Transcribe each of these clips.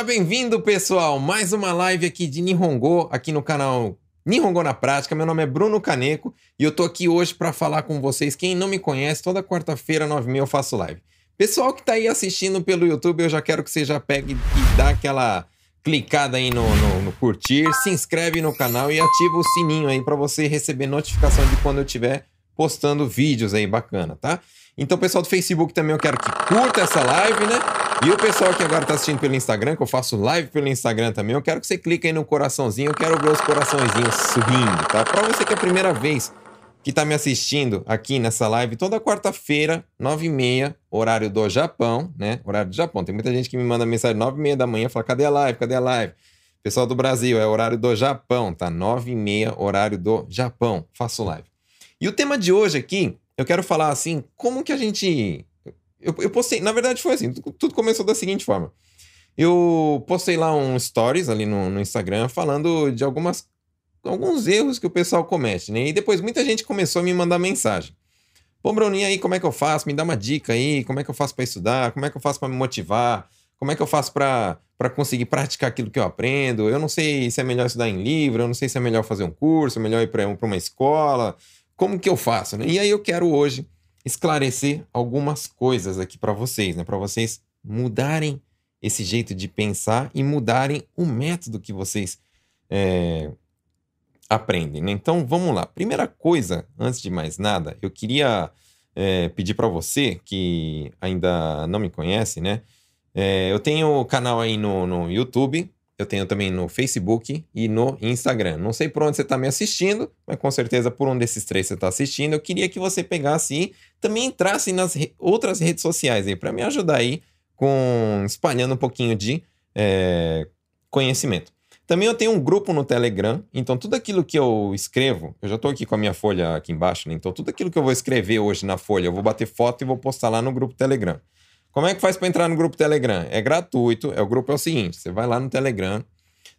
Seja bem-vindo, pessoal! Mais uma live aqui de Nihongo, aqui no canal Nihongo na Prática. Meu nome é Bruno Caneco e eu tô aqui hoje para falar com vocês. Quem não me conhece, toda quarta-feira, 9 mil, eu faço live. Pessoal que tá aí assistindo pelo YouTube, eu já quero que você já pegue e dá aquela clicada aí no, no, no curtir, se inscreve no canal e ativa o sininho aí para você receber notificação de quando eu estiver postando vídeos aí bacana, tá? Então, pessoal do Facebook também eu quero que curta essa live, né? E o pessoal que agora tá assistindo pelo Instagram, que eu faço live pelo Instagram também, eu quero que você clique aí no coraçãozinho, eu quero ver os coraçõezinhos sorrindo, tá? Pra você que é a primeira vez que tá me assistindo aqui nessa live, toda quarta-feira, 9h30, horário do Japão, né? Horário do Japão. Tem muita gente que me manda mensagem 9h30 da manhã, fala, cadê a live? Cadê a live? Pessoal do Brasil, é horário do Japão, tá? 9h30, horário do Japão. Faço live. E o tema de hoje aqui, eu quero falar assim, como que a gente eu, eu postei, na verdade foi assim, tudo começou da seguinte forma. Eu postei lá um stories ali no, no Instagram falando de algumas alguns erros que o pessoal comete, né? E depois muita gente começou a me mandar mensagem. Pô, Bruninho, aí como é que eu faço? Me dá uma dica aí, como é que eu faço para estudar? Como é que eu faço para me motivar? Como é que eu faço para conseguir praticar aquilo que eu aprendo? Eu não sei se é melhor estudar em livro, eu não sei se é melhor fazer um curso, é melhor ir para uma escola. Como que eu faço? Né? E aí eu quero hoje esclarecer algumas coisas aqui para vocês, né? Para vocês mudarem esse jeito de pensar e mudarem o método que vocês é, aprendem. Né? Então vamos lá. Primeira coisa, antes de mais nada, eu queria é, pedir para você que ainda não me conhece, né? É, eu tenho canal aí no, no YouTube, eu tenho também no Facebook e no Instagram. Não sei por onde você está me assistindo, mas com certeza por um desses três você está assistindo. Eu queria que você pegasse e também entrasse nas re outras redes sociais aí para me ajudar aí com espalhando um pouquinho de é, conhecimento. Também eu tenho um grupo no Telegram, então tudo aquilo que eu escrevo, eu já estou aqui com a minha folha aqui embaixo, né? então tudo aquilo que eu vou escrever hoje na folha, eu vou bater foto e vou postar lá no grupo Telegram. Como é que faz para entrar no grupo Telegram? É gratuito. É o grupo é o seguinte: você vai lá no Telegram,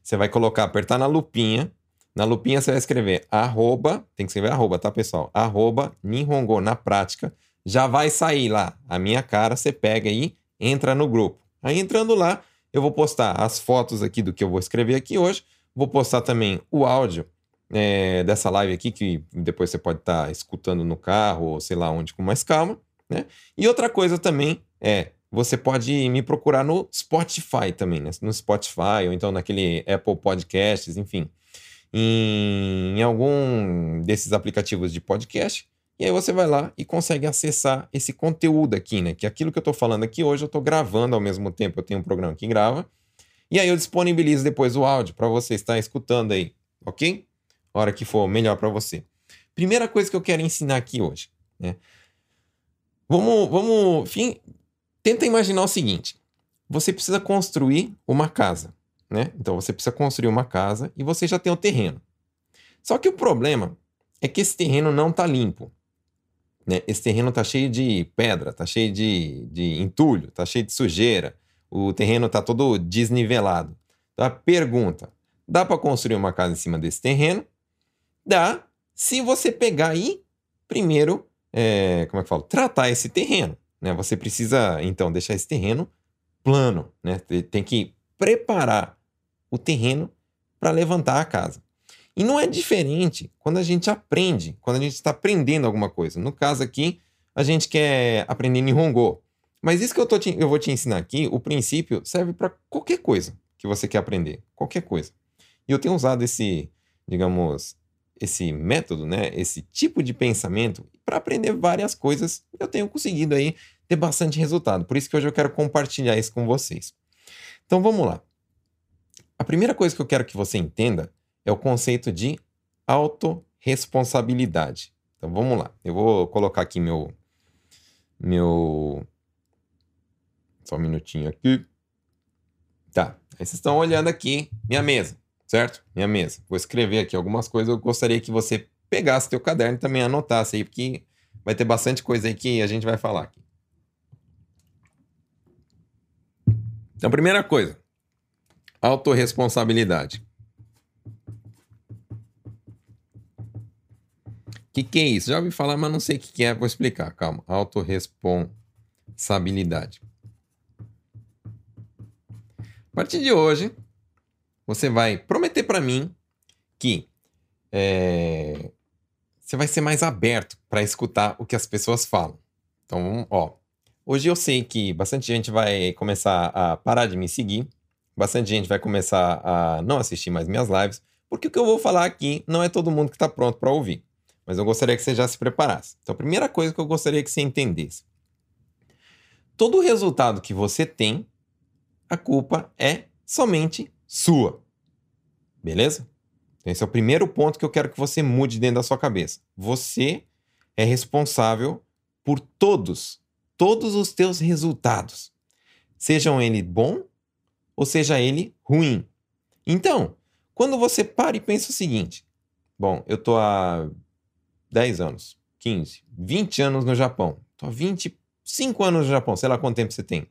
você vai colocar, apertar na lupinha. Na lupinha você vai escrever arroba, tem que escrever arroba, tá, pessoal? Arroba Ninhongo na prática. Já vai sair lá a minha cara, você pega aí, entra no grupo. Aí entrando lá, eu vou postar as fotos aqui do que eu vou escrever aqui hoje. Vou postar também o áudio é, dessa live aqui, que depois você pode estar tá escutando no carro ou sei lá onde com mais calma. Né? E outra coisa também é, você pode me procurar no Spotify também, né? No Spotify, ou então naquele Apple Podcasts, enfim. Em, algum desses aplicativos de podcast. E aí você vai lá e consegue acessar esse conteúdo aqui, né? Que aquilo que eu estou falando aqui hoje eu estou gravando ao mesmo tempo. Eu tenho um programa que grava. E aí eu disponibilizo depois o áudio para você estar escutando aí, ok? A hora que for melhor para você. Primeira coisa que eu quero ensinar aqui hoje, né? Vamos, vamos, enfim, Tenta imaginar o seguinte: você precisa construir uma casa, né? Então você precisa construir uma casa e você já tem o terreno. Só que o problema é que esse terreno não está limpo. Né? Esse terreno está cheio de pedra, está cheio de, de entulho, está cheio de sujeira. O terreno está todo desnivelado. Então a pergunta: dá para construir uma casa em cima desse terreno? Dá, se você pegar aí, primeiro, é, como é que eu falo? Tratar esse terreno. Né? Você precisa, então, deixar esse terreno plano. Né? Tem que preparar o terreno para levantar a casa. E não é diferente quando a gente aprende, quando a gente está aprendendo alguma coisa. No caso aqui, a gente quer aprender Nihongo. Mas isso que eu, tô te, eu vou te ensinar aqui, o princípio serve para qualquer coisa que você quer aprender. Qualquer coisa. E eu tenho usado esse, digamos, esse método, né, esse tipo de pensamento para aprender várias coisas. Eu tenho conseguido aí ter bastante resultado. Por isso que hoje eu quero compartilhar isso com vocês. Então vamos lá. A primeira coisa que eu quero que você entenda é o conceito de autorresponsabilidade. Então vamos lá. Eu vou colocar aqui meu meu só um minutinho aqui. Tá. Aí vocês estão olhando aqui minha mesa certo? Minha mesa. Vou escrever aqui algumas coisas. Eu gostaria que você pegasse teu caderno e também anotasse aí, porque vai ter bastante coisa aí que a gente vai falar aqui. Então, primeira coisa, autorresponsabilidade. O que, que é isso? Já ouvi falar, mas não sei o que, que é. Vou explicar, calma. Autorresponsabilidade. A partir de hoje, você vai prometer para mim que é, você vai ser mais aberto para escutar o que as pessoas falam. Então, ó, hoje eu sei que bastante gente vai começar a parar de me seguir, bastante gente vai começar a não assistir mais minhas lives, porque o que eu vou falar aqui não é todo mundo que está pronto para ouvir. Mas eu gostaria que você já se preparasse. Então, a primeira coisa que eu gostaria que você entendesse: todo resultado que você tem, a culpa é somente sua. Beleza? Esse é o primeiro ponto que eu quero que você mude dentro da sua cabeça. Você é responsável por todos, todos os teus resultados. Sejam ele bom ou seja ele ruim. Então, quando você para e pensa o seguinte: bom, eu tô há 10 anos, 15, 20 anos no Japão. Tô há 25 anos no Japão, sei lá quanto tempo você tem.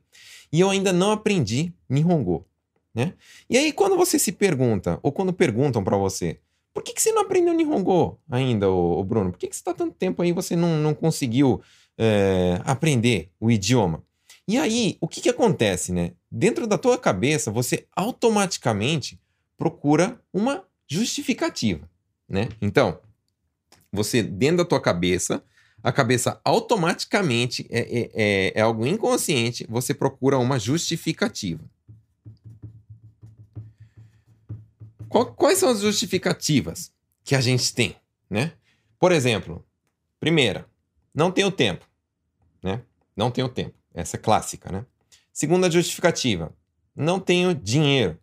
E eu ainda não aprendi Nihongo. Né? E aí, quando você se pergunta, ou quando perguntam para você, por que, que você não aprendeu Nihongo ainda, ô, Bruno? Por que, que você está tanto tempo aí e você não, não conseguiu é, aprender o idioma? E aí, o que, que acontece, né? Dentro da tua cabeça, você automaticamente procura uma justificativa, né? Então, você, dentro da tua cabeça, a cabeça automaticamente, é, é, é, é algo inconsciente, você procura uma justificativa. Quais são as justificativas que a gente tem, né? Por exemplo, primeira, não tenho tempo, né? Não tenho tempo. Essa é clássica, né? Segunda justificativa, não tenho dinheiro.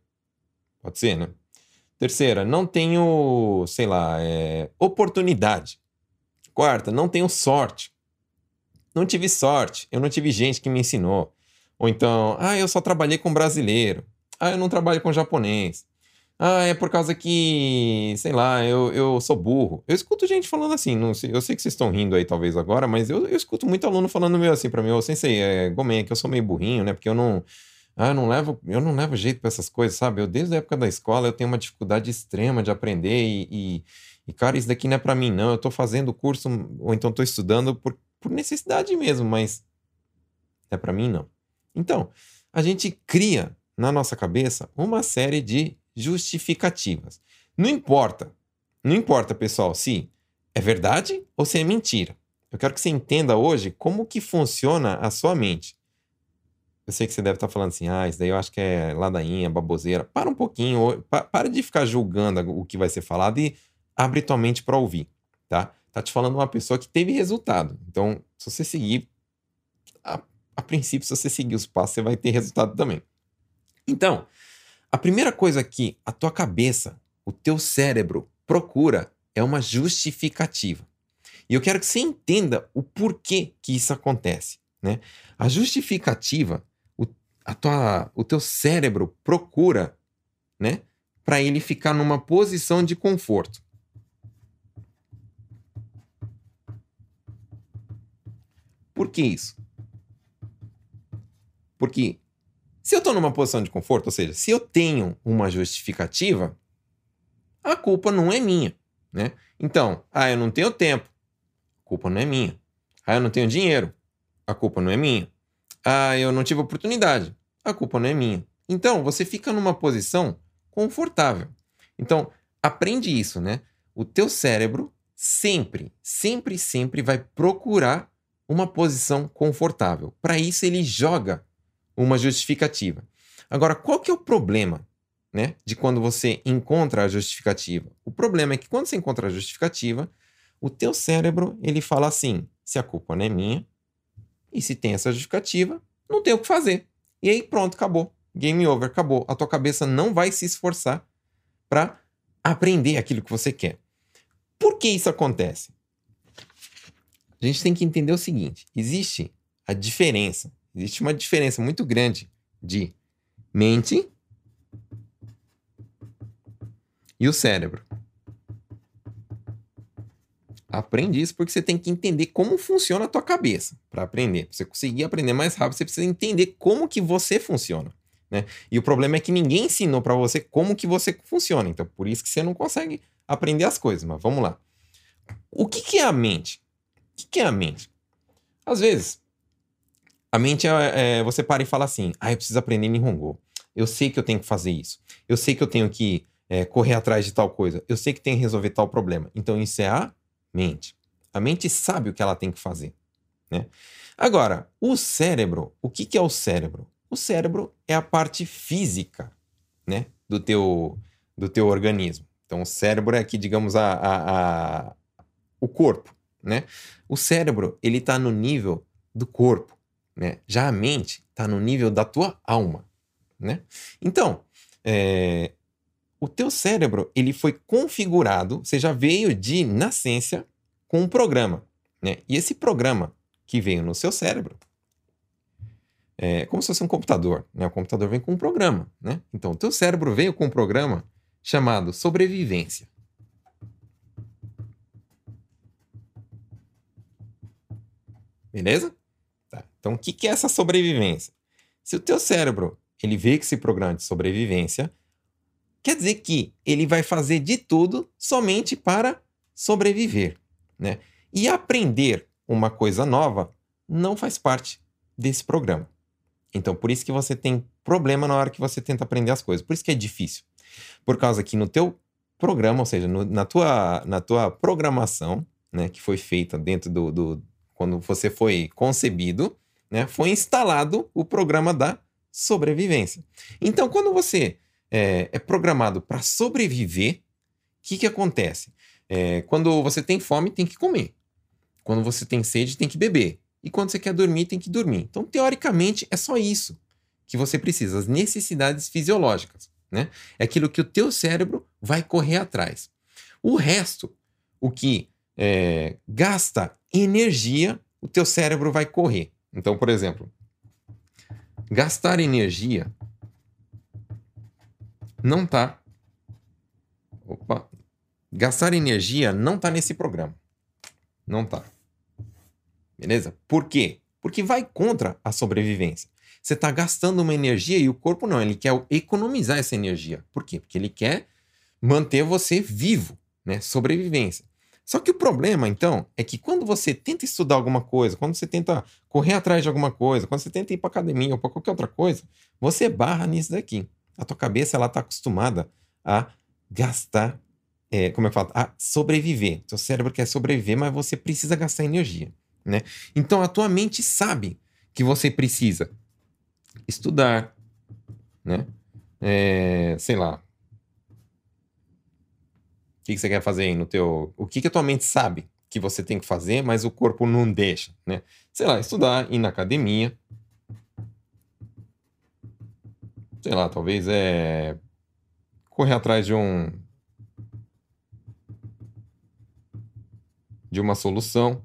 Pode ser, né? Terceira, não tenho, sei lá, é, oportunidade. Quarta, não tenho sorte. Não tive sorte, eu não tive gente que me ensinou. Ou então, ah, eu só trabalhei com brasileiro. Ah, eu não trabalho com japonês. Ah, é por causa que, sei lá, eu, eu sou burro. Eu escuto gente falando assim, não sei, eu sei que vocês estão rindo aí talvez agora, mas eu, eu escuto muito aluno falando meio assim pra mim, ô sensei, é, Gomen, é que eu sou meio burrinho, né? Porque eu não, ah, eu não levo, eu não levo jeito para essas coisas, sabe? Eu desde a época da escola eu tenho uma dificuldade extrema de aprender e, e, e cara, isso daqui não é para mim não. Eu tô fazendo curso ou então tô estudando por, por necessidade mesmo, mas é para mim não. Então, a gente cria na nossa cabeça uma série de justificativas. Não importa, não importa, pessoal, se é verdade ou se é mentira. Eu quero que você entenda hoje como que funciona a sua mente. Eu sei que você deve estar falando assim, ah, isso daí eu acho que é ladainha, baboseira. Para um pouquinho, para de ficar julgando o que vai ser falado e abre tua mente para ouvir, tá? Tá te falando uma pessoa que teve resultado. Então, se você seguir, a, a princípio, se você seguir os passos, você vai ter resultado também. Então, a primeira coisa que a tua cabeça, o teu cérebro procura é uma justificativa. E eu quero que você entenda o porquê que isso acontece. Né? A justificativa, o, a tua, o teu cérebro procura né, para ele ficar numa posição de conforto. Por que isso? Porque se eu estou numa posição de conforto, ou seja, se eu tenho uma justificativa, a culpa não é minha, né? Então, ah, eu não tenho tempo, a culpa não é minha. Ah, eu não tenho dinheiro, a culpa não é minha. Ah, eu não tive oportunidade, a culpa não é minha. Então, você fica numa posição confortável. Então, aprende isso, né? O teu cérebro sempre, sempre, sempre vai procurar uma posição confortável. Para isso, ele joga uma justificativa. Agora, qual que é o problema né, de quando você encontra a justificativa? O problema é que quando você encontra a justificativa, o teu cérebro ele fala assim: se a culpa não é minha, e se tem essa justificativa, não tem o que fazer. E aí pronto, acabou. Game over, acabou. A tua cabeça não vai se esforçar para aprender aquilo que você quer. Por que isso acontece? A gente tem que entender o seguinte: existe a diferença Existe uma diferença muito grande de mente e o cérebro. Aprende isso porque você tem que entender como funciona a tua cabeça para aprender. Pra você conseguir aprender mais rápido, você precisa entender como que você funciona. Né? E o problema é que ninguém ensinou para você como que você funciona. Então, por isso que você não consegue aprender as coisas. Mas vamos lá. O que, que é a mente? O que, que é a mente? Às vezes, a mente é, é, você para e fala assim: ah, eu preciso aprender Nihongo. Eu sei que eu tenho que fazer isso. Eu sei que eu tenho que é, correr atrás de tal coisa. Eu sei que tenho que resolver tal problema. Então, isso é a mente. A mente sabe o que ela tem que fazer. Né? Agora, o cérebro, o que, que é o cérebro? O cérebro é a parte física né, do, teu, do teu organismo. Então, o cérebro é aqui, digamos, a, a, a o corpo. Né? O cérebro ele está no nível do corpo. Né? Já a mente está no nível da tua alma. Né? Então, é, o teu cérebro ele foi configurado, você já veio de nascença com um programa. Né? E esse programa que veio no seu cérebro é como se fosse um computador. Né? O computador vem com um programa. Né? Então, o teu cérebro veio com um programa chamado sobrevivência. Beleza? Então, o que, é essa sobrevivência? Se o teu cérebro ele vê que esse programa de sobrevivência, quer dizer que ele vai fazer de tudo somente para sobreviver, né? E aprender uma coisa nova não faz parte desse programa. Então, por isso que você tem problema na hora que você tenta aprender as coisas. Por isso que é difícil. Por causa que no teu programa, ou seja, no, na, tua, na tua programação, né, que foi feita dentro do, do, quando você foi concebido, né, foi instalado o programa da sobrevivência. Então, quando você é, é programado para sobreviver, o que, que acontece? É, quando você tem fome, tem que comer. Quando você tem sede, tem que beber. E quando você quer dormir, tem que dormir. Então, teoricamente, é só isso que você precisa, as necessidades fisiológicas. Né? É aquilo que o teu cérebro vai correr atrás. O resto, o que é, gasta energia, o teu cérebro vai correr. Então, por exemplo, gastar energia não tá. Opa! Gastar energia não tá nesse programa. Não tá. Beleza? Por quê? Porque vai contra a sobrevivência. Você está gastando uma energia e o corpo não, ele quer economizar essa energia. Por quê? Porque ele quer manter você vivo, né? Sobrevivência. Só que o problema, então, é que quando você tenta estudar alguma coisa, quando você tenta correr atrás de alguma coisa, quando você tenta ir para academia ou para qualquer outra coisa, você barra nisso daqui. A tua cabeça ela está acostumada a gastar, é, como eu falo, a sobreviver. Seu cérebro quer sobreviver, mas você precisa gastar energia, né? Então a tua mente sabe que você precisa estudar, né? É, sei lá, que, que você quer fazer aí no teu. O que, que a tua mente sabe que você tem que fazer, mas o corpo não deixa, né? Sei lá, estudar, ir na academia. Sei lá, talvez é correr atrás de um de uma solução,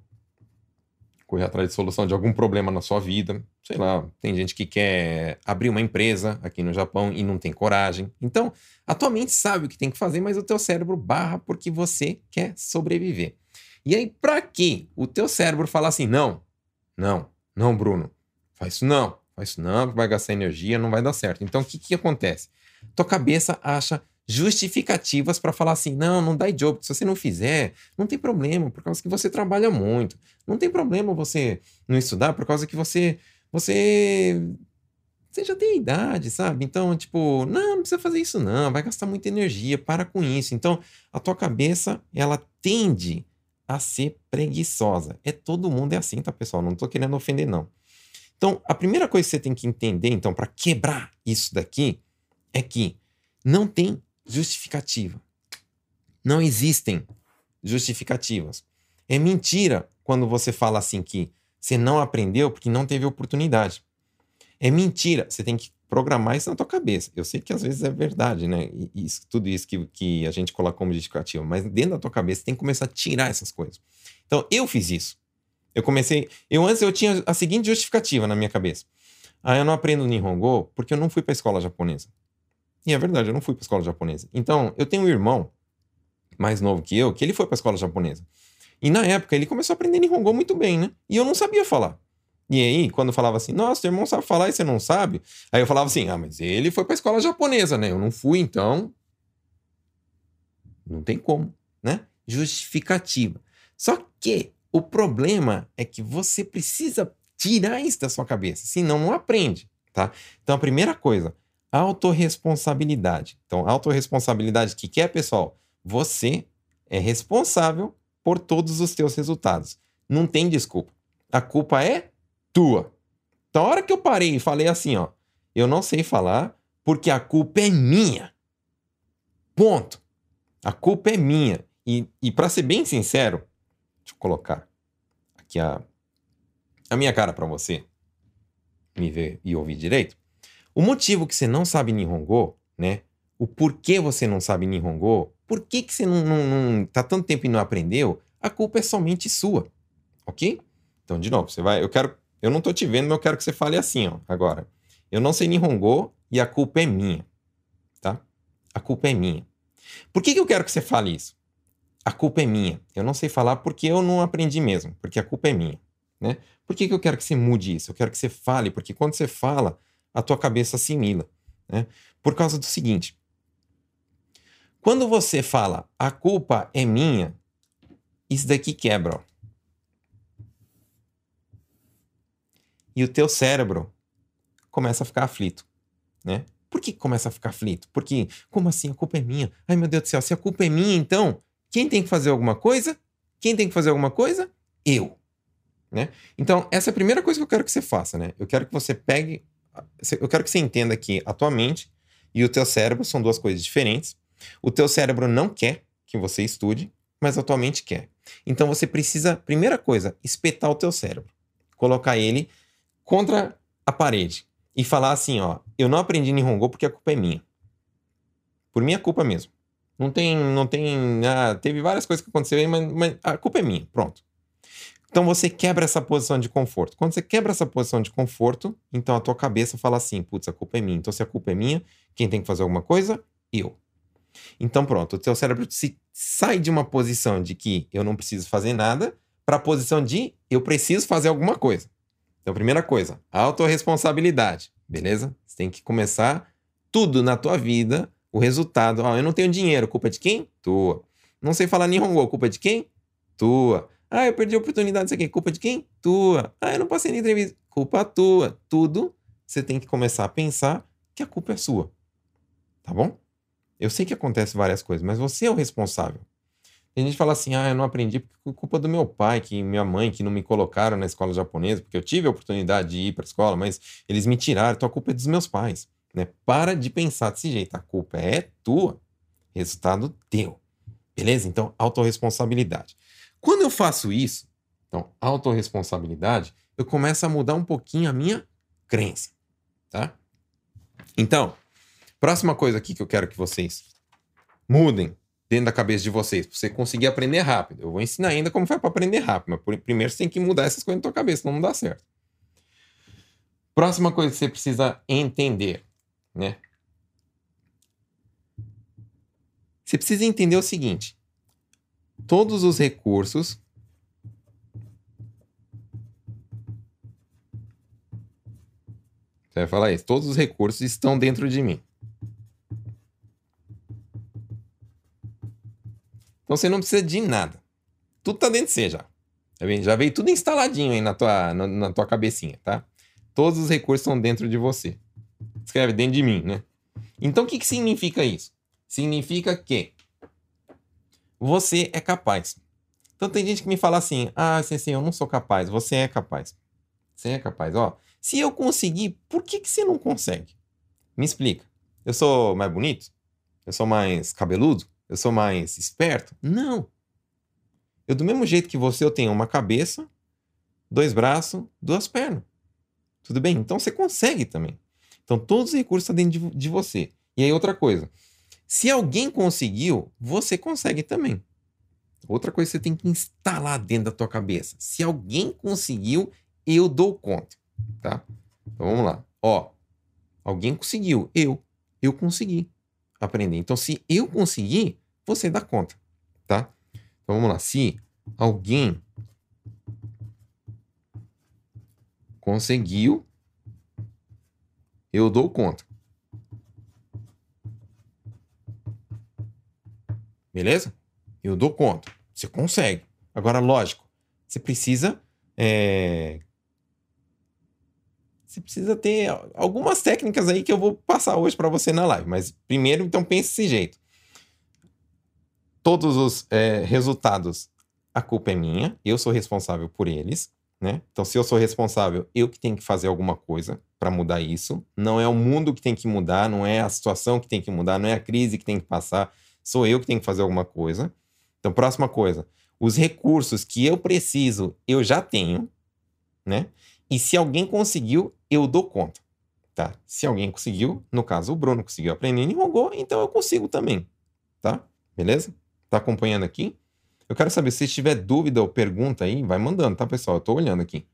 correr atrás de solução de algum problema na sua vida. Sei lá, tem gente que quer abrir uma empresa aqui no Japão e não tem coragem. Então, a tua mente sabe o que tem que fazer, mas o teu cérebro barra porque você quer sobreviver. E aí, para que o teu cérebro falar assim, não, não, não, Bruno, faz isso não, faz isso não, vai gastar energia, não vai dar certo. Então, o que, que acontece? Tua cabeça acha justificativas para falar assim: não, não dá job, se você não fizer, não tem problema, por causa que você trabalha muito. Não tem problema você não estudar, por causa que você. Você. Você já tem idade, sabe? Então, tipo, não, não precisa fazer isso, não, vai gastar muita energia, para com isso. Então, a tua cabeça, ela tende a ser preguiçosa. É todo mundo é assim, tá, pessoal? Não tô querendo ofender, não. Então, a primeira coisa que você tem que entender, então, para quebrar isso daqui, é que não tem justificativa. Não existem justificativas. É mentira quando você fala assim que você não aprendeu porque não teve oportunidade. É mentira. Você tem que programar isso na tua cabeça. Eu sei que às vezes é verdade, né? Isso, tudo isso que, que a gente coloca como justificativa, mas dentro da tua cabeça você tem que começar a tirar essas coisas. Então, eu fiz isso. Eu comecei. Eu antes eu tinha a seguinte justificativa na minha cabeça. Ah, eu não aprendo Nihongo porque eu não fui para escola japonesa. E é verdade, eu não fui para escola japonesa. Então, eu tenho um irmão mais novo que eu, que ele foi para escola japonesa. E na época ele começou a aprender Nihongo muito bem, né? E eu não sabia falar. E aí, quando falava assim, nossa, teu irmão sabe falar e você não sabe, aí eu falava assim, ah, mas ele foi para escola japonesa, né? Eu não fui, então. Não tem como, né? Justificativa. Só que o problema é que você precisa tirar isso da sua cabeça, senão não aprende, tá? Então a primeira coisa, autorresponsabilidade. Então, autorresponsabilidade, o que, que é, pessoal? Você é responsável por todos os teus resultados. Não tem desculpa. A culpa é tua. Então, a hora que eu parei e falei assim, ó, eu não sei falar porque a culpa é minha. Ponto. A culpa é minha. E, e para ser bem sincero, deixa eu colocar aqui a, a minha cara para você me ver e ouvir direito. O motivo que você não sabe Nihongo, né? O porquê você não sabe Nihongo, por que, que você não, não, não tá tanto tempo e não aprendeu, a culpa é somente sua. Ok? Então, de novo, você vai. Eu quero. Eu não tô te vendo, mas eu quero que você fale assim, ó. Agora. Eu não sei Nihongo e a culpa é minha. Tá? A culpa é minha. Por que, que eu quero que você fale isso? A culpa é minha. Eu não sei falar porque eu não aprendi mesmo, porque a culpa é minha. Né? Por que, que eu quero que você mude isso? Eu quero que você fale, porque quando você fala, a tua cabeça assimila. Né? Por causa do seguinte: quando você fala a culpa é minha, isso daqui quebra. Ó. E o teu cérebro começa a ficar aflito, né? Por que começa a ficar aflito? Porque, como assim? A culpa é minha. Ai, meu Deus do céu, se a culpa é minha, então, quem tem que fazer alguma coisa? Quem tem que fazer alguma coisa? Eu. Né? Então, essa é a primeira coisa que eu quero que você faça, né? Eu quero que você pegue. Eu quero que você entenda que a tua mente e o teu cérebro são duas coisas diferentes. O teu cérebro não quer que você estude, mas a tua mente quer. Então você precisa, primeira coisa, espetar o teu cérebro. Colocar ele contra a parede e falar assim, ó, eu não aprendi Nihongo porque a culpa é minha. Por minha culpa mesmo. Não tem, não tem, ah, teve várias coisas que aconteceram, mas, mas a culpa é minha, pronto. Então você quebra essa posição de conforto. Quando você quebra essa posição de conforto, então a tua cabeça fala assim, putz, a culpa é minha. Então se a culpa é minha, quem tem que fazer alguma coisa? Eu. Então pronto, o teu cérebro se sai de uma posição de que eu não preciso fazer nada para a posição de eu preciso fazer alguma coisa. Então, primeira coisa, autorresponsabilidade, beleza? Você tem que começar tudo na tua vida, o resultado. Ó, eu não tenho dinheiro, culpa de quem? Tua. Não sei falar Nihongo, culpa de quem? Tua. Ah, eu perdi a oportunidade, isso aqui, culpa de quem? Tua. Ah, eu não passei na entrevista, culpa tua. Tudo você tem que começar a pensar que a culpa é sua. Tá bom? Eu sei que acontece várias coisas, mas você é o responsável. Tem gente que fala assim, ah, eu não aprendi por culpa do meu pai, que minha mãe, que não me colocaram na escola japonesa, porque eu tive a oportunidade de ir para a escola, mas eles me tiraram, então a culpa é dos meus pais. Né? Para de pensar desse jeito, a culpa é tua, resultado teu. Beleza? Então, autorresponsabilidade. Quando eu faço isso, então, autorresponsabilidade, eu começo a mudar um pouquinho a minha crença, tá? Então, próxima coisa aqui que eu quero que vocês mudem dentro da cabeça de vocês, para você conseguir aprender rápido. Eu vou ensinar ainda como faz para aprender rápido, mas primeiro você tem que mudar essas coisas na tua cabeça, não dá certo. Próxima coisa que você precisa entender, né? Você precisa entender o seguinte: todos os recursos Você vai falar isso. Todos os recursos estão dentro de mim. Então você não precisa de nada. Tudo tá dentro de você já. Tá já veio tudo instaladinho aí na tua, na, na tua cabecinha, tá? Todos os recursos estão dentro de você. Escreve dentro de mim, né? Então o que, que significa isso? Significa que você é capaz. Então tem gente que me fala assim: ah, sim, eu não sou capaz. Você é capaz. Você é capaz. Ó, se eu conseguir, por que, que você não consegue? Me explica. Eu sou mais bonito? Eu sou mais cabeludo? Eu sou mais esperto? Não. Eu, do mesmo jeito que você, eu tenho uma cabeça, dois braços, duas pernas. Tudo bem? Então você consegue também. Então todos os recursos estão dentro de, de você. E aí, outra coisa. Se alguém conseguiu, você consegue também. Outra coisa que você tem que instalar dentro da tua cabeça. Se alguém conseguiu, eu dou conta. Tá? Então vamos lá. Ó, alguém conseguiu. Eu. Eu consegui aprender. Então, se eu conseguir, você dá conta, tá? Então vamos lá. Se alguém conseguiu, eu dou conta. Beleza? Eu dou conta. Você consegue. Agora, lógico, você precisa. É... você precisa ter algumas técnicas aí que eu vou passar hoje para você na live. Mas primeiro, então, pense desse jeito. Todos os é, resultados, a culpa é minha, eu sou responsável por eles, né? Então, se eu sou responsável, eu que tenho que fazer alguma coisa para mudar isso. Não é o mundo que tem que mudar, não é a situação que tem que mudar, não é a crise que tem que passar, sou eu que tenho que fazer alguma coisa. Então, próxima coisa, os recursos que eu preciso, eu já tenho, né? E se alguém conseguiu, eu dou conta, tá? Se alguém conseguiu, no caso o Bruno conseguiu aprender em Nihongo, então eu consigo também, tá? Beleza? Tá acompanhando aqui? Eu quero saber, se tiver dúvida ou pergunta aí, vai mandando, tá, pessoal? Eu tô olhando aqui.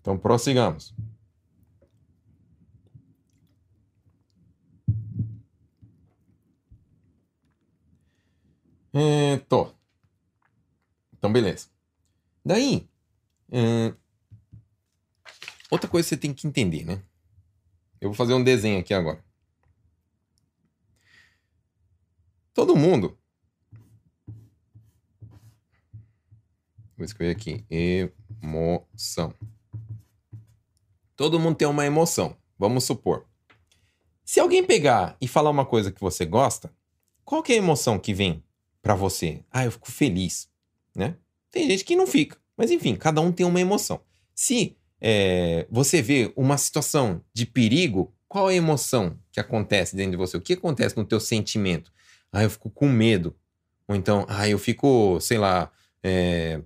Então, prossigamos. É, tô. Então, beleza. Daí, outra coisa que você tem que entender, né? Eu vou fazer um desenho aqui agora. Todo mundo. Vou escrever aqui. Emoção. Todo mundo tem uma emoção. Vamos supor. Se alguém pegar e falar uma coisa que você gosta, qual que é a emoção que vem para você? Ah, eu fico feliz, né? Tem gente que não fica. Mas enfim, cada um tem uma emoção. Se é, você vê uma situação de perigo, qual é a emoção que acontece dentro de você? O que acontece no teu sentimento? Ah, eu fico com medo. Ou então, ah, eu fico, sei lá, é,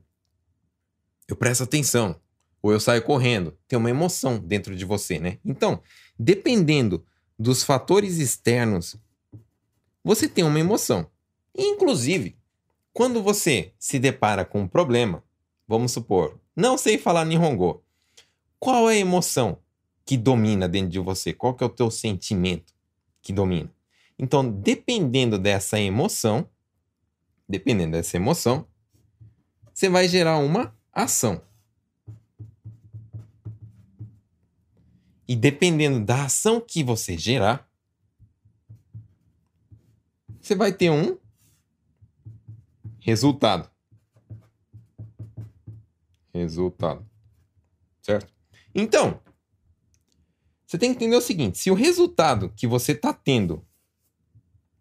eu presto atenção. Ou eu saio correndo. Tem uma emoção dentro de você, né? Então, dependendo dos fatores externos, você tem uma emoção. Inclusive, quando você se depara com um problema, vamos supor, não sei falar Nihongo, qual é a emoção que domina dentro de você? Qual que é o teu sentimento que domina? Então, dependendo dessa emoção, dependendo dessa emoção, você vai gerar uma ação. E dependendo da ação que você gerar, você vai ter um Resultado. Resultado. Certo? Então, você tem que entender o seguinte: se o resultado que você está tendo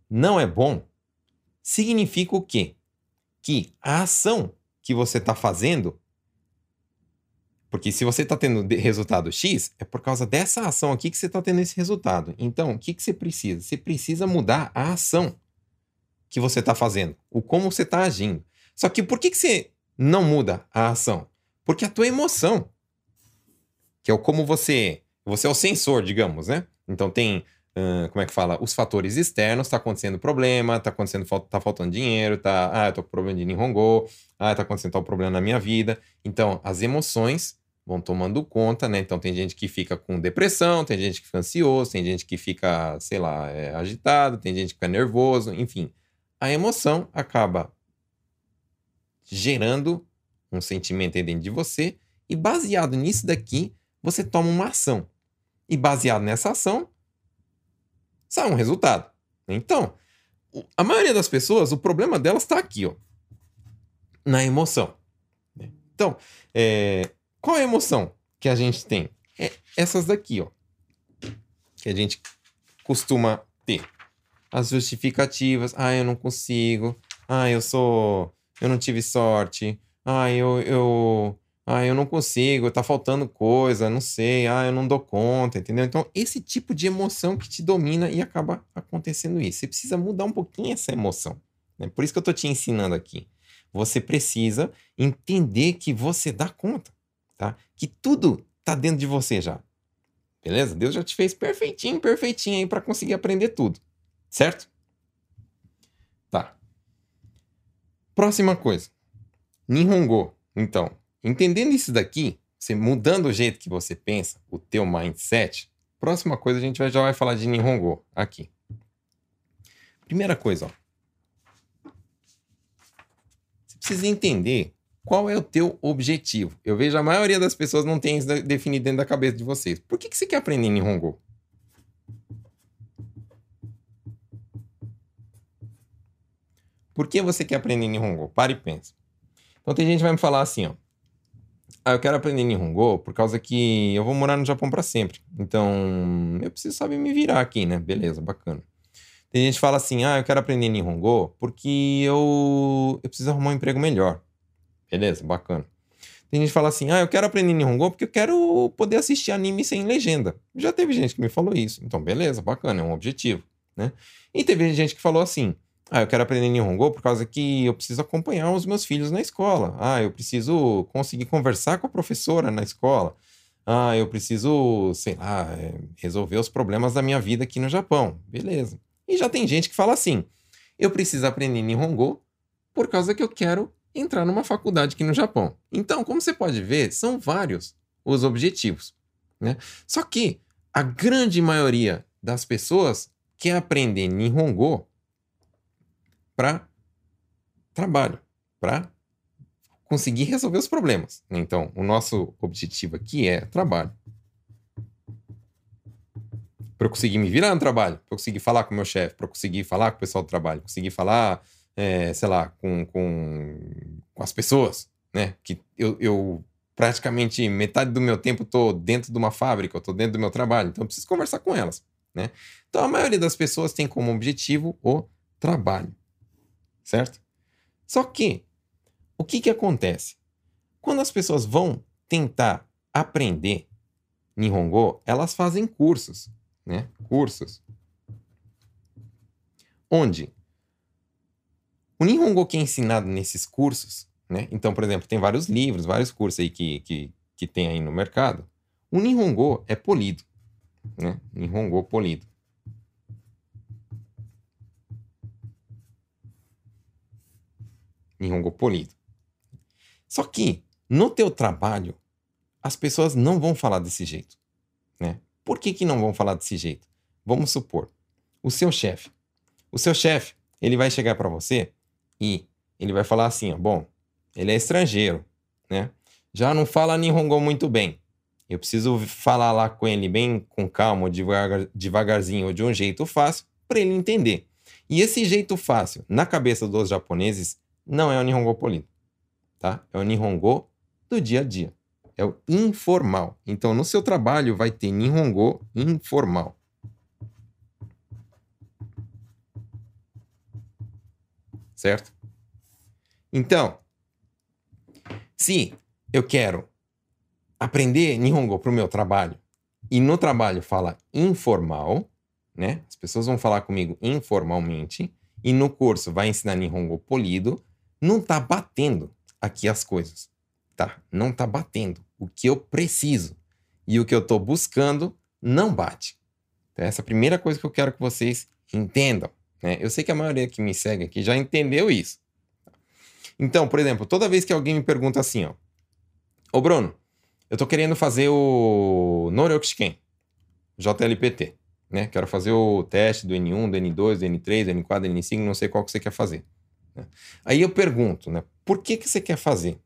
não é bom, significa o quê? Que a ação que você está fazendo. Porque se você está tendo resultado X, é por causa dessa ação aqui que você está tendo esse resultado. Então, o que, que você precisa? Você precisa mudar a ação que você está fazendo, o como você está agindo. Só que por que, que você não muda a ação? Porque a tua emoção, que é o como você. Você é o sensor, digamos, né? Então tem. Uh, como é que fala? Os fatores externos, está acontecendo problema, está acontecendo, tá faltando dinheiro, tá, ah, eu tô com problema de Nihongo, ah, tá acontecendo tal problema na minha vida. Então, as emoções vão tomando conta, né? Então tem gente que fica com depressão, tem gente que fica ansioso, tem gente que fica, sei lá, é, agitado, tem gente que fica nervoso, enfim a emoção acaba gerando um sentimento dentro de você e baseado nisso daqui, você toma uma ação. E baseado nessa ação, sai um resultado. Então, a maioria das pessoas, o problema delas está aqui, ó, na emoção. Então, é, qual é a emoção que a gente tem? É essas daqui, ó, que a gente costuma ter as justificativas. Ah, eu não consigo. Ah, eu sou. Eu não tive sorte. Ah, eu. eu ah, eu não consigo, tá faltando coisa, não sei, ah, eu não dou conta, entendeu? Então, esse tipo de emoção que te domina e acaba acontecendo isso. Você precisa mudar um pouquinho essa emoção. Né? Por isso que eu tô te ensinando aqui. Você precisa entender que você dá conta, tá? Que tudo tá dentro de você já. Beleza? Deus já te fez perfeitinho, perfeitinho aí para conseguir aprender tudo. Certo? Tá. Próxima coisa. Nihongo. Então, entendendo isso daqui, você mudando o jeito que você pensa, o teu mindset, próxima coisa a gente já vai falar de Nihongo aqui. Primeira coisa, ó. Você precisa entender qual é o teu objetivo. Eu vejo a maioria das pessoas não tem isso definido dentro da cabeça de vocês. Por que, que você quer aprender Nihongo? Por que você quer aprender Nihongo? Pare e pense. Então tem gente que vai me falar assim, ó. Ah, eu quero aprender Nihongo por causa que eu vou morar no Japão para sempre. Então, eu preciso saber me virar aqui, né? Beleza, bacana. Tem gente que fala assim: ah, eu quero aprender Nihongo porque eu, eu preciso arrumar um emprego melhor. Beleza, bacana. Tem gente que fala assim: ah, eu quero aprender Nihongo porque eu quero poder assistir anime sem legenda. Já teve gente que me falou isso. Então, beleza, bacana, é um objetivo, né? E teve gente que falou assim: ah, eu quero aprender Nihongo por causa que eu preciso acompanhar os meus filhos na escola. Ah, eu preciso conseguir conversar com a professora na escola. Ah, eu preciso, sei lá, é, resolver os problemas da minha vida aqui no Japão. Beleza. E já tem gente que fala assim: eu preciso aprender Nihongo por causa que eu quero entrar numa faculdade aqui no Japão. Então, como você pode ver, são vários os objetivos. Né? Só que a grande maioria das pessoas quer aprender Nihongo para trabalho, para conseguir resolver os problemas. Então, o nosso objetivo aqui é trabalho. Para eu conseguir me virar no trabalho, para eu conseguir falar com o meu chefe, para eu conseguir falar com o pessoal do trabalho, conseguir falar, é, sei lá, com, com, com as pessoas, né? Que eu, eu praticamente metade do meu tempo estou dentro de uma fábrica, estou dentro do meu trabalho, então eu preciso conversar com elas, né? Então a maioria das pessoas tem como objetivo o trabalho certo? Só que, o que, que acontece? Quando as pessoas vão tentar aprender Nihongo, elas fazem cursos, né? Cursos. Onde o Nihongo que é ensinado nesses cursos, né? Então, por exemplo, tem vários livros, vários cursos aí que, que, que tem aí no mercado. O Nihongo é polido, né? Nihongo polido. Nihongo polido. Só que no teu trabalho, as pessoas não vão falar desse jeito, né? Por que, que não vão falar desse jeito? Vamos supor, o seu chefe. O seu chefe, ele vai chegar para você e ele vai falar assim, ó, bom, ele é estrangeiro, né? Já não fala Nihongo muito bem. Eu preciso falar lá com ele bem com calma, devagar, devagarzinho, de um jeito fácil, para ele entender. E esse jeito fácil, na cabeça dos japoneses, não é o Nihongo polido, tá? É o Nihongo do dia a dia. É o informal. Então, no seu trabalho vai ter Nihongo informal. Certo? Então, se eu quero aprender Nihongo para o meu trabalho e no trabalho fala informal, né? As pessoas vão falar comigo informalmente e no curso vai ensinar Nihongo polido, não tá batendo aqui as coisas, tá? Não tá batendo. O que eu preciso e o que eu tô buscando não bate. Então, essa é a primeira coisa que eu quero que vocês entendam. Né? Eu sei que a maioria que me segue aqui já entendeu isso. Então, por exemplo, toda vez que alguém me pergunta assim, ó, ô Bruno, eu tô querendo fazer o Noryokushiken, JLPT, né? Quero fazer o teste do N1, do N2, do N3, do N4, do N5, não sei qual que você quer fazer. Aí eu pergunto, né? Por que, que você quer fazer?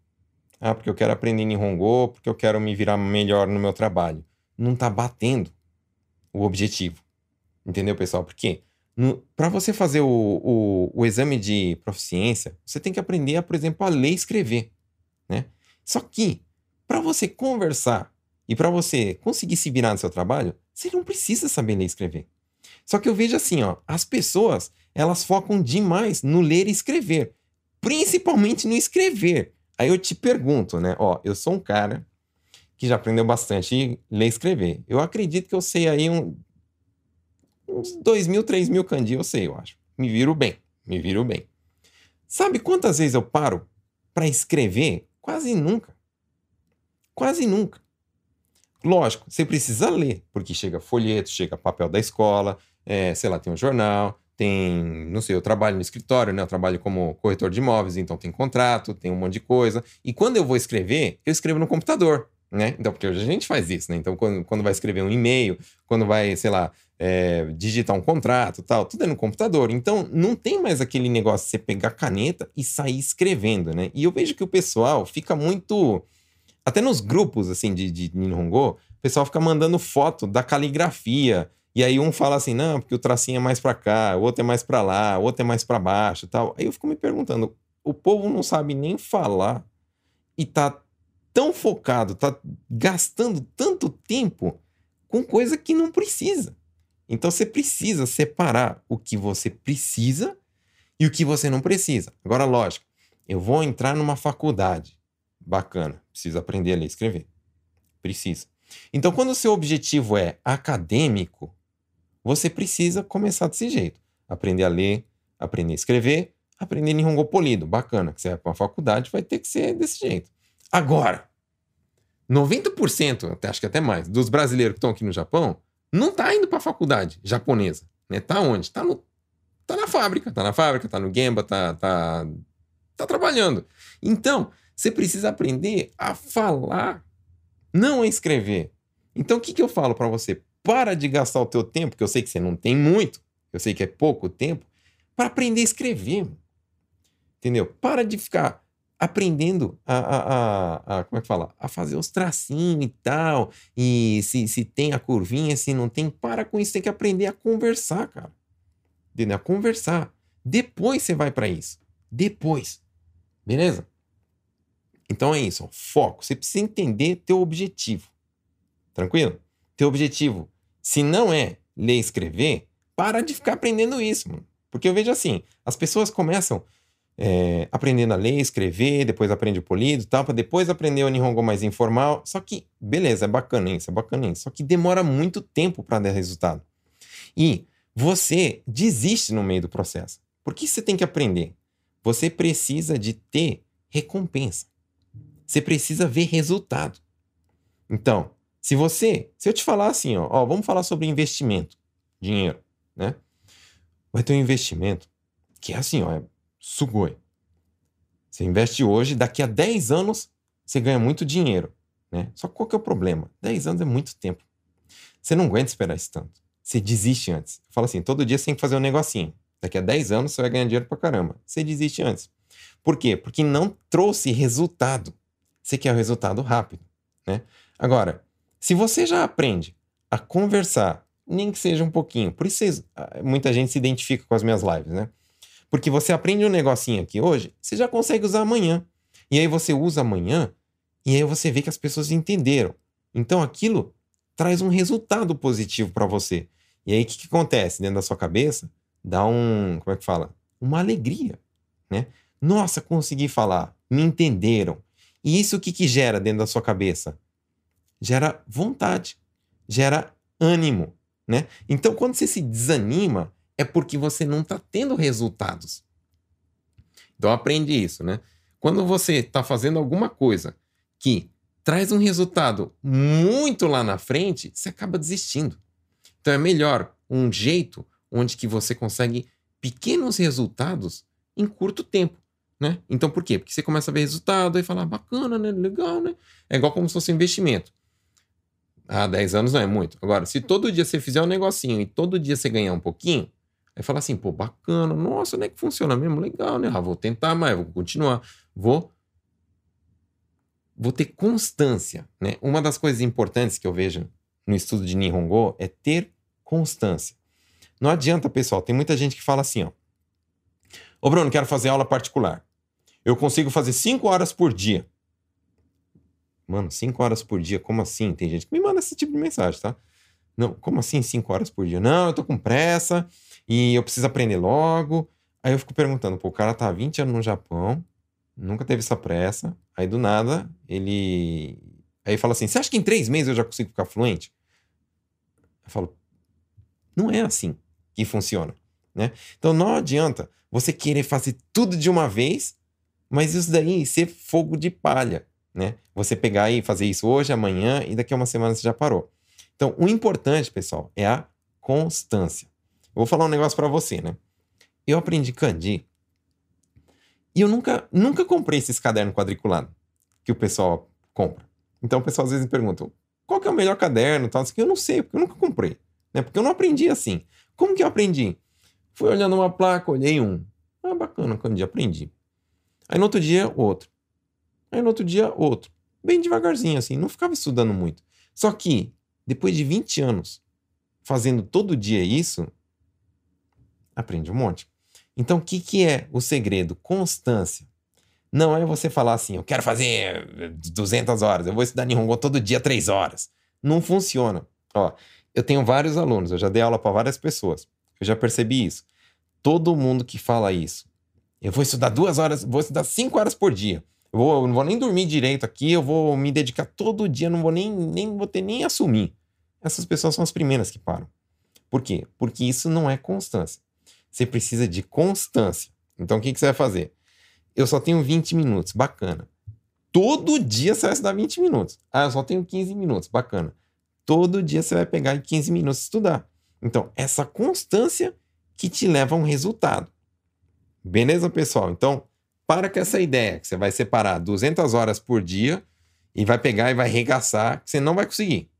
Ah, porque eu quero aprender Nihongo, porque eu quero me virar melhor no meu trabalho. Não está batendo o objetivo. Entendeu, pessoal? Porque para você fazer o, o, o, exame de proficiência, você tem que aprender, por exemplo, a ler e escrever. Né? Só que, para você conversar e para você conseguir se virar no seu trabalho, você não precisa saber ler e escrever. Só que eu vejo assim, ó, as pessoas elas focam demais no ler e escrever, principalmente no escrever. Aí eu te pergunto, né? Ó, eu sou um cara que já aprendeu bastante ler e escrever. Eu acredito que eu sei aí um, uns 2 mil, 3 mil kanji, eu sei, eu acho. Me viro bem, me viro bem. Sabe quantas vezes eu paro para escrever? Quase nunca. Quase nunca. Lógico, você precisa ler, porque chega folheto, chega papel da escola, é, sei lá, tem um jornal, tem, não sei, eu trabalho no escritório, né? Eu trabalho como corretor de imóveis, então tem contrato, tem um monte de coisa. E quando eu vou escrever, eu escrevo no computador, né? Então, porque hoje a gente faz isso, né? Então, quando, quando vai escrever um e-mail, quando vai, sei lá, é, digitar um contrato tal, tudo é no computador. Então, não tem mais aquele negócio de você pegar caneta e sair escrevendo, né? E eu vejo que o pessoal fica muito. Até nos grupos, assim, de, de Nihongo, o pessoal fica mandando foto da caligrafia e aí um fala assim, não, porque o tracinho é mais para cá, o outro é mais para lá, o outro é mais para baixo tal. Aí eu fico me perguntando, o povo não sabe nem falar e tá tão focado, tá gastando tanto tempo com coisa que não precisa. Então você precisa separar o que você precisa e o que você não precisa. Agora, lógico, eu vou entrar numa faculdade. Bacana, preciso aprender a ler e escrever. Precisa. Então, quando o seu objetivo é acadêmico, você precisa começar desse jeito. Aprender a ler, aprender a escrever, aprender Nihongo polido. Bacana, que você vai para uma faculdade, vai ter que ser desse jeito. Agora, 90%, até, acho que até mais, dos brasileiros que estão aqui no Japão, não tá indo para a faculdade japonesa. Né? Tá onde? Tá, no, tá na fábrica. Tá na fábrica, tá no Gemba, tá, tá, tá trabalhando. Então, você precisa aprender a falar, não a escrever. Então, o que, que eu falo para você? Para de gastar o teu tempo, que eu sei que você não tem muito, eu sei que é pouco tempo, para aprender a escrever. Entendeu? Para de ficar aprendendo a, a, a, a, como é que fala? A fazer os tracinhos e tal. E se, se tem a curvinha, se não tem, para com isso. Tem que aprender a conversar, cara. Entendeu? A conversar. Depois você vai para isso. Depois. Beleza? Então é isso. Ó. Foco. Você precisa entender teu objetivo. Tranquilo? Teu objetivo. Se não é ler e escrever, para de ficar aprendendo isso, mano. Porque eu vejo assim, as pessoas começam é, aprendendo a ler, escrever, depois aprende o polido e tal, para depois aprender o Nihongo mais informal. Só que, beleza, é bacana isso, é bacana isso. Só que demora muito tempo para dar resultado. E você desiste no meio do processo. Por que você tem que aprender? Você precisa de ter recompensa. Você precisa ver resultado. Então, se você, se eu te falar assim, ó, ó vamos falar sobre investimento, dinheiro, né? Vai ter um investimento que é assim, ó, é sugoi. Você investe hoje, daqui a 10 anos você ganha muito dinheiro. Né? Só que qual que é o problema? 10 anos é muito tempo. Você não aguenta esperar isso tanto. Você desiste antes. Fala assim, todo dia você tem que fazer um negocinho. Daqui a 10 anos você vai ganhar dinheiro pra caramba. Você desiste antes. Por quê? Porque não trouxe resultado. Você quer o resultado rápido. Né? Agora, se você já aprende a conversar, nem que seja um pouquinho, por isso ah, muita gente se identifica com as minhas lives, né? Porque você aprende um negocinho aqui hoje, você já consegue usar amanhã. E aí você usa amanhã, e aí você vê que as pessoas entenderam. Então aquilo traz um resultado positivo para você. E aí o que, que acontece dentro da sua cabeça? Dá um, como é que fala? Uma alegria, né? Nossa, consegui falar, me entenderam. E isso o que, que gera dentro da sua cabeça? Gera vontade, gera ânimo, né? Então quando você se desanima, é porque você não está tendo resultados. Então aprende isso, né? Quando você está fazendo alguma coisa que traz um resultado muito lá na frente, você acaba desistindo. Então é melhor um jeito onde que você consegue pequenos resultados em curto tempo, né? Então por quê? Porque você começa a ver resultado e fala, ah, bacana, né? Legal, né? É igual como se fosse um investimento. Ah, 10 anos não é muito. Agora, se todo dia você fizer um negocinho e todo dia você ganhar um pouquinho, Aí fala assim, pô, bacana, nossa, né? Que funciona mesmo, legal, né? Ah, vou tentar mais, vou continuar, vou vou ter constância, né? Uma das coisas importantes que eu vejo no estudo de Nihongo é ter constância. Não adianta, pessoal, tem muita gente que fala assim, ó. Ô, Bruno, quero fazer aula particular. Eu consigo fazer cinco horas por dia. Mano, cinco horas por dia, como assim? Tem gente que me manda esse tipo de mensagem, tá? Não, como assim cinco horas por dia? Não, eu tô com pressa, e eu preciso aprender logo. Aí eu fico perguntando, pô, o cara tá há 20 anos no Japão, nunca teve essa pressa. Aí do nada, ele. Aí fala assim: você acha que em três meses eu já consigo ficar fluente? Eu falo, não é assim que funciona. Né? Então não adianta você querer fazer tudo de uma vez, mas isso daí ser fogo de palha. Né? Você pegar e fazer isso hoje, amanhã e daqui a uma semana você já parou. Então, o importante, pessoal, é a constância. Eu vou falar um negócio para você, né? Eu aprendi kanji e eu nunca, nunca comprei esses cadernos quadriculados que o pessoal compra. Então o pessoal às vezes me pergunta, qual que é o melhor caderno? Tal, assim, eu não sei, porque eu nunca comprei. Né? Porque eu não aprendi assim. Como que eu aprendi? Fui olhando uma placa, olhei um. Ah, bacana, kanji, aprendi. Aí no outro dia, outro. Aí no outro dia, outro. Bem devagarzinho, assim, não ficava estudando muito. Só que, depois de 20 anos fazendo todo dia isso, aprende um monte. Então, o que, que é o segredo? Constância. Não é você falar assim, eu quero fazer 200 horas, eu vou estudar Nihongo todo dia 3 horas. Não funciona. Ó, eu tenho vários alunos, eu já dei aula para várias pessoas. Eu já percebi isso. Todo mundo que fala isso, eu vou estudar duas horas, vou estudar cinco horas por dia. Eu, vou, eu não vou nem dormir direito aqui, eu vou me dedicar todo dia, não vou nem, nem vou ter nem assumir. Essas pessoas são as primeiras que param. Por quê? Porque isso não é constância. Você precisa de constância. Então o que, que você vai fazer? Eu só tenho 20 minutos, bacana. Todo dia você vai estudar 20 minutos. Ah, eu só tenho 15 minutos, bacana. Todo dia você vai pegar em 15 minutos estudar. Então, essa constância que te leva a um resultado. Beleza, pessoal? Então, para com essa ideia que você vai separar 200 horas por dia e vai pegar e vai arregaçar, que você não vai conseguir.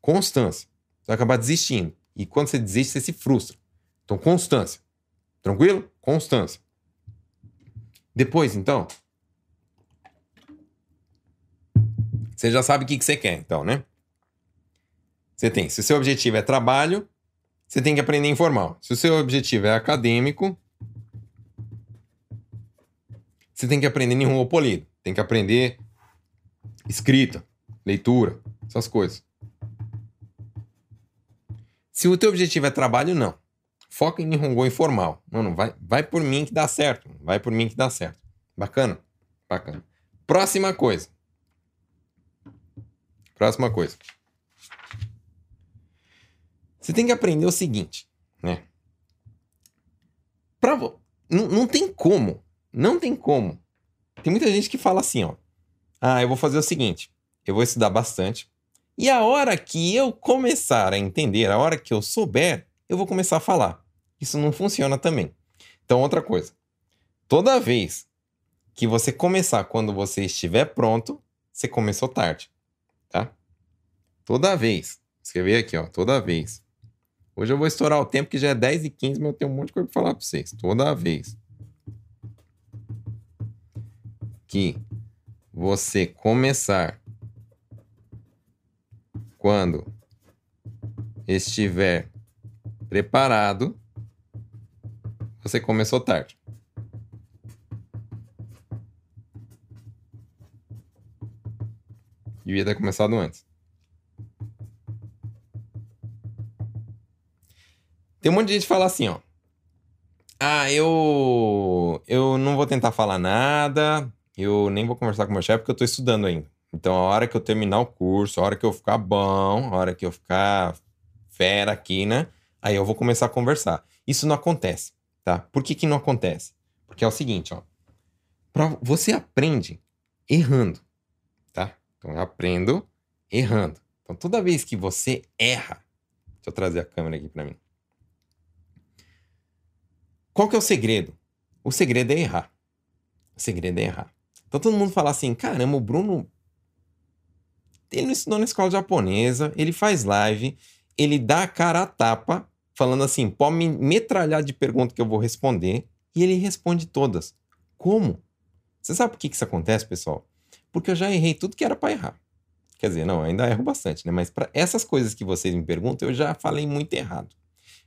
Constância. Você vai acabar desistindo. E quando você desiste, você se frustra. Então, constância. Tranquilo? Constância. Depois, então, você já sabe o que, que você quer, então, né? Você tem, se o seu objetivo é trabalho, você tem que aprender informal. Se o seu objetivo é acadêmico, você tem que aprender Nihongo polido. Tem que aprender escrita, leitura, essas coisas. Se o teu objetivo é trabalho, não. Foca em Nihongo informal. Mano, vai, vai por mim que dá certo. Vai por mim que dá certo. Bacana? Bacana. Próxima coisa. Próxima coisa. Você tem que aprender o seguinte, né? Pra, não, não tem como não tem como. Tem muita gente que fala assim, ó. Ah, eu vou fazer o seguinte. Eu vou estudar bastante. E a hora que eu começar a entender, a hora que eu souber, eu vou começar a falar. Isso não funciona também. Então, outra coisa. Toda vez que você começar quando você estiver pronto, você começou tarde. Tá? Toda vez. Escrever aqui, ó. Toda vez. Hoje eu vou estourar o tempo que já é 10 e 15, mas eu tenho um monte de coisa pra falar pra vocês. Toda vez que você começar quando estiver preparado, você começou tarde. Devia ter começado antes. Tem um monte de gente que fala assim, ó. Ah, eu eu não vou tentar falar nada, eu nem vou conversar com meu chefe porque eu tô estudando ainda. Então, a hora que eu terminar o curso, a hora que eu ficar bom, a hora que eu ficar fera aqui, né? Aí eu vou começar a conversar. Isso não acontece, tá? Por que que não acontece? Porque é o seguinte, ó. Pra, você aprende errando, tá? Então, eu aprendo errando. Então, toda vez que você erra... Deixa eu trazer a câmera aqui para mim. Qual que é o segredo? O segredo é errar. O segredo é errar. Então todo mundo fala assim: caramba, o Bruno. Ele não estudou na escola japonesa, ele faz live, ele dá a cara a tapa, falando assim: pode me metralhar de perguntas que eu vou responder, e ele responde todas. Como? Você sabe por que isso acontece, pessoal? Porque eu já errei tudo que era para errar. Quer dizer, não, ainda erro bastante, né? Mas para essas coisas que vocês me perguntam, eu já falei muito errado.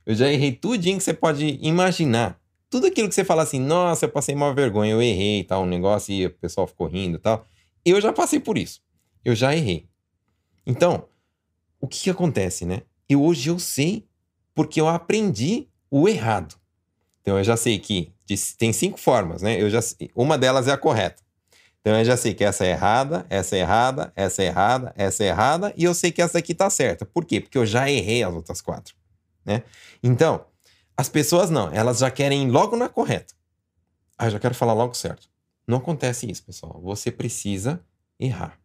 Eu já errei tudinho que você pode imaginar tudo aquilo que você fala assim, nossa, eu passei uma vergonha, eu errei tal, um negócio e o pessoal ficou rindo e tal. Eu já passei por isso. Eu já errei. Então, o que, que acontece, né? Eu hoje eu sei porque eu aprendi o errado. Então eu já sei que tem cinco formas, né? Eu já uma delas é a correta. Então eu já sei que essa é errada, essa é errada, essa é errada, essa é errada e eu sei que essa aqui tá certa. Por quê? Porque eu já errei as outras quatro, né? Então, as pessoas não, elas já querem logo na correta. Ah, eu já quero falar logo certo. Não acontece isso, pessoal. Você precisa errar.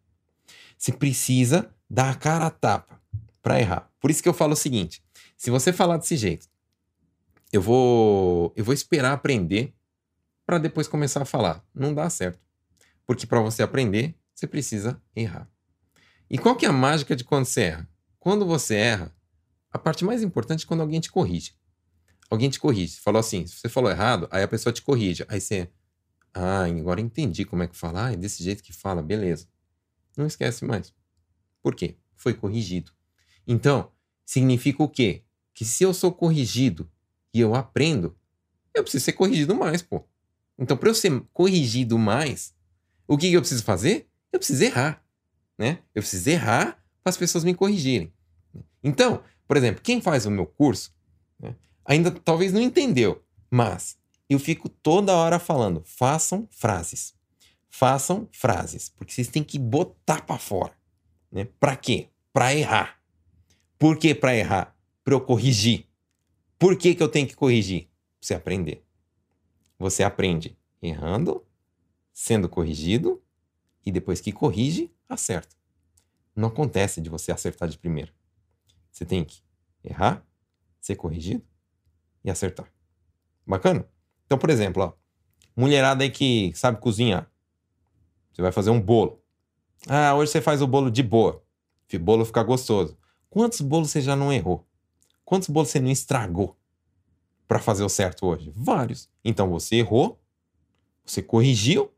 Você precisa dar a cara a tapa para errar. Por isso que eu falo o seguinte: se você falar desse jeito, eu vou eu vou esperar aprender para depois começar a falar. Não dá certo. Porque para você aprender, você precisa errar. E qual que é a mágica de quando você erra? Quando você erra, a parte mais importante é quando alguém te corrige alguém te corrige. Falou assim, se você falou errado, aí a pessoa te corrige. Aí você, ah, agora entendi como é que fala. Ah, é desse jeito que fala, beleza. Não esquece mais. Por quê? Foi corrigido. Então, significa o quê? Que se eu sou corrigido e eu aprendo, eu preciso ser corrigido mais, pô. Então, para eu ser corrigido mais, O que, que eu preciso fazer? Eu preciso errar, né? Eu preciso errar para as pessoas me corrigirem. Então, por exemplo, quem faz o meu curso né, ainda talvez não entendeu, mas eu fico toda hora falando: façam frases. Façam frases, porque vocês têm que botar para fora. Né? Para quê? Para errar. Por que para errar? Para eu corrigir. Por que, que eu tenho que corrigir? Pra você aprender. Você aprende errando, sendo corrigido, e depois que corrige, acerta. Não acontece de você acertar de primeira. Você tem que errar, ser corrigido e acertar. Bacana? Então, por exemplo, ó, mulherada aí que sabe cozinhar. Você vai fazer um bolo. Ah, hoje você faz o bolo de boa. O bolo fica gostoso. Quantos bolos você já não errou? Quantos bolos você não estragou para fazer o certo hoje? Vários. Então você errou, você corrigiu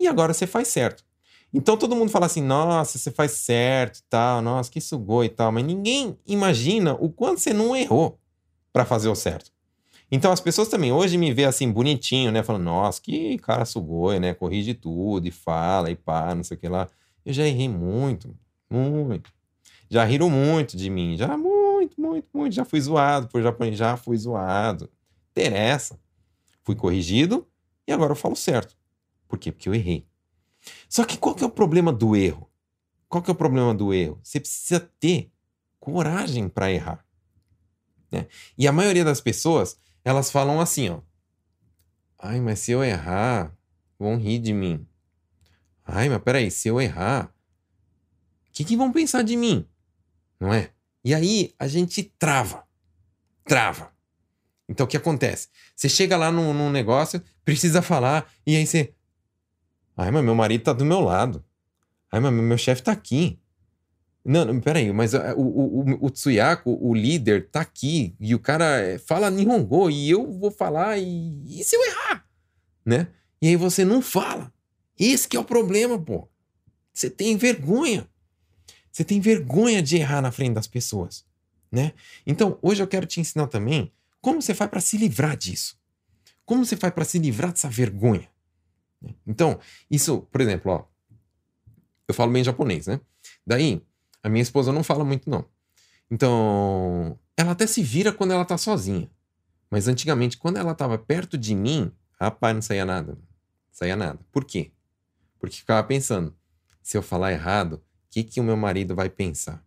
e agora você faz certo. Então todo mundo fala assim: nossa, você faz certo e tal, nossa, que sugou e tal, mas ninguém imagina o quanto você não errou para fazer o certo. Então as pessoas também hoje me vê assim bonitinho, né? Falando, nossa, que cara sugoi, né? Corrige tudo e fala e pá, não sei o que lá. Eu já errei muito, muito. Já riram muito de mim, já muito, muito, muito. Já fui zoado por japonês, já fui zoado. Interessa. Fui corrigido e agora eu falo certo. Por quê? Porque eu errei. Só que qual que é o problema do erro? Qual que é o problema do erro? Você precisa ter coragem para errar. Né? E a maioria das pessoas, elas falam assim, ó. Ai, mas se eu errar, vão rir de mim. Ai, mas peraí, se eu errar, o que, que vão pensar de mim? Não é? E aí a gente trava. Trava. Então o que acontece? Você chega lá num, num negócio, precisa falar, e aí você. Ai, mas meu marido tá do meu lado. Ai, mas meu chefe tá aqui. Não, não, peraí, mas o, o, o, o Tsuyako, o líder, tá aqui e o cara eh, fala Nihongo e eu vou falar e, e se eu errar? Né? E aí você não fala. Esse que é o problema, pô. Você tem vergonha. Você tem vergonha de errar na frente das pessoas, né? Então, hoje eu quero te ensinar também como você faz para se livrar disso. Como você faz para se livrar dessa vergonha. Então, isso, por exemplo, ó, eu falo bem japonês, né? Daí, a minha esposa não fala muito, não. Então, ela até se vira quando ela tá sozinha. Mas antigamente, quando ela tava perto de mim, rapaz, não saía nada. Não saía nada. Por quê? Porque ficava pensando, se eu falar errado, o que, que o meu marido vai pensar?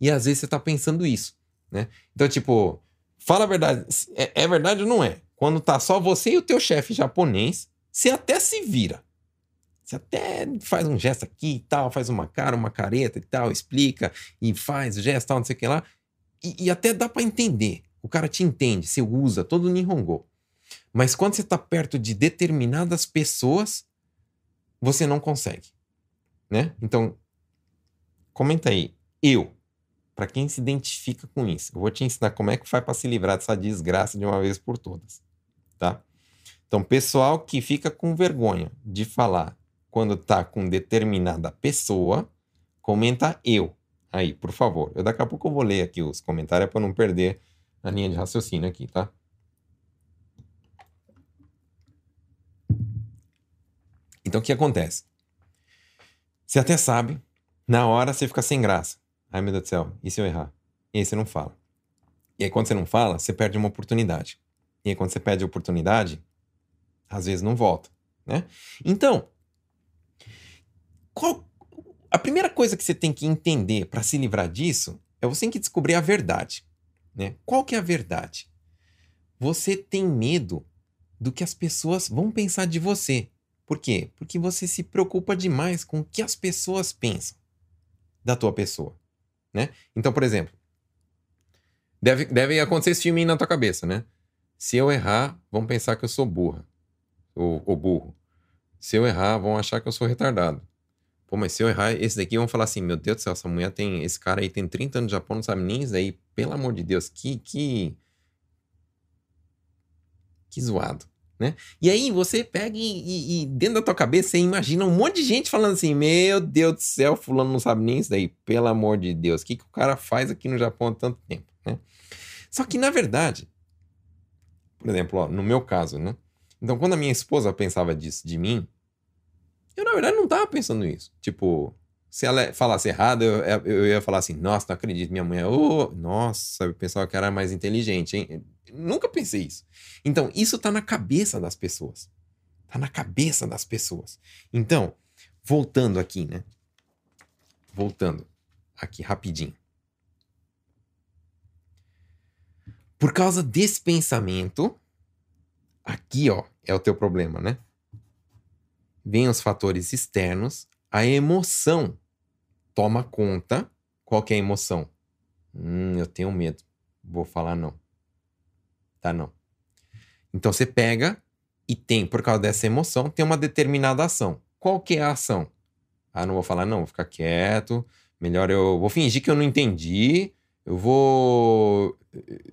E às vezes você tá pensando isso, né? Então, tipo, fala a verdade. É, é verdade ou não é? Quando tá só você e o teu chefe japonês, você até se vira. Você até faz um gesto aqui e tal, faz uma cara, uma careta e tal, explica e faz gesto tal, não sei o que lá. E, e até dá para entender. O cara te entende, você usa todo o Nihongo. Mas quando você está perto de determinadas pessoas, você não consegue. Né? Então, comenta aí. Eu. Para quem se identifica com isso, eu vou te ensinar como é que faz para se livrar dessa desgraça de uma vez por todas. Tá? Então, pessoal que fica com vergonha de falar quando tá com determinada pessoa, comenta eu. Aí, por favor. Eu daqui a pouco eu vou ler aqui os comentários para não perder a linha de raciocínio aqui, tá? Então o que acontece? Você até sabe, na hora você fica sem graça. Ai meu Deus do céu, e se eu errar? E aí você não fala. E aí quando você não fala, você perde uma oportunidade. E aí quando você perde a oportunidade, às vezes não volta, né? Então, qual a primeira coisa que você tem que entender para se livrar disso é você tem que descobrir a verdade, né? Qual que é a verdade? Você tem medo do que as pessoas vão pensar de você. Por quê? Porque você se preocupa demais com o que as pessoas pensam da tua pessoa, né? Então, por exemplo, deve, deve acontecer esse filme na tua cabeça, né? Se eu errar, vão pensar que eu sou burra ou, ou burro. Se eu errar, vão achar que eu sou retardado. Pô, mas se eu errar esse daqui, vão falar assim: meu Deus do céu, essa mulher tem. Esse cara aí tem 30 anos de Japão, não sabe nem isso aí. Pelo amor de Deus, que. Que, que zoado. Né? E aí você pega e, e, e, dentro da tua cabeça você imagina um monte de gente falando assim: Meu Deus do céu, fulano não sabe nem isso daí, pelo amor de Deus, o que, que o cara faz aqui no Japão há tanto tempo? Né? Só que na verdade, por exemplo, ó, no meu caso, né? Então, quando a minha esposa pensava disso de mim, Eu, na verdade, não tava pensando isso. Tipo, se ela falasse errado, eu, eu ia falar assim, nossa, não acredito, minha mãe é, oh, nossa, eu pensava que era mais inteligente, hein? Nunca pensei isso. Então, isso tá na cabeça das pessoas. Tá na cabeça das pessoas. Então, voltando aqui, né? Voltando aqui rapidinho. Por causa desse pensamento, aqui, ó, é o teu problema, né? Vem os fatores externos, a emoção toma conta. Qual que é a emoção? Hum, eu tenho medo. Vou falar não. Tá não. Então você pega e tem, por causa dessa emoção, tem uma determinada ação. Qual que é a ação? Ah, não vou falar não, vou ficar quieto. Melhor eu vou fingir que eu não entendi. Eu vou.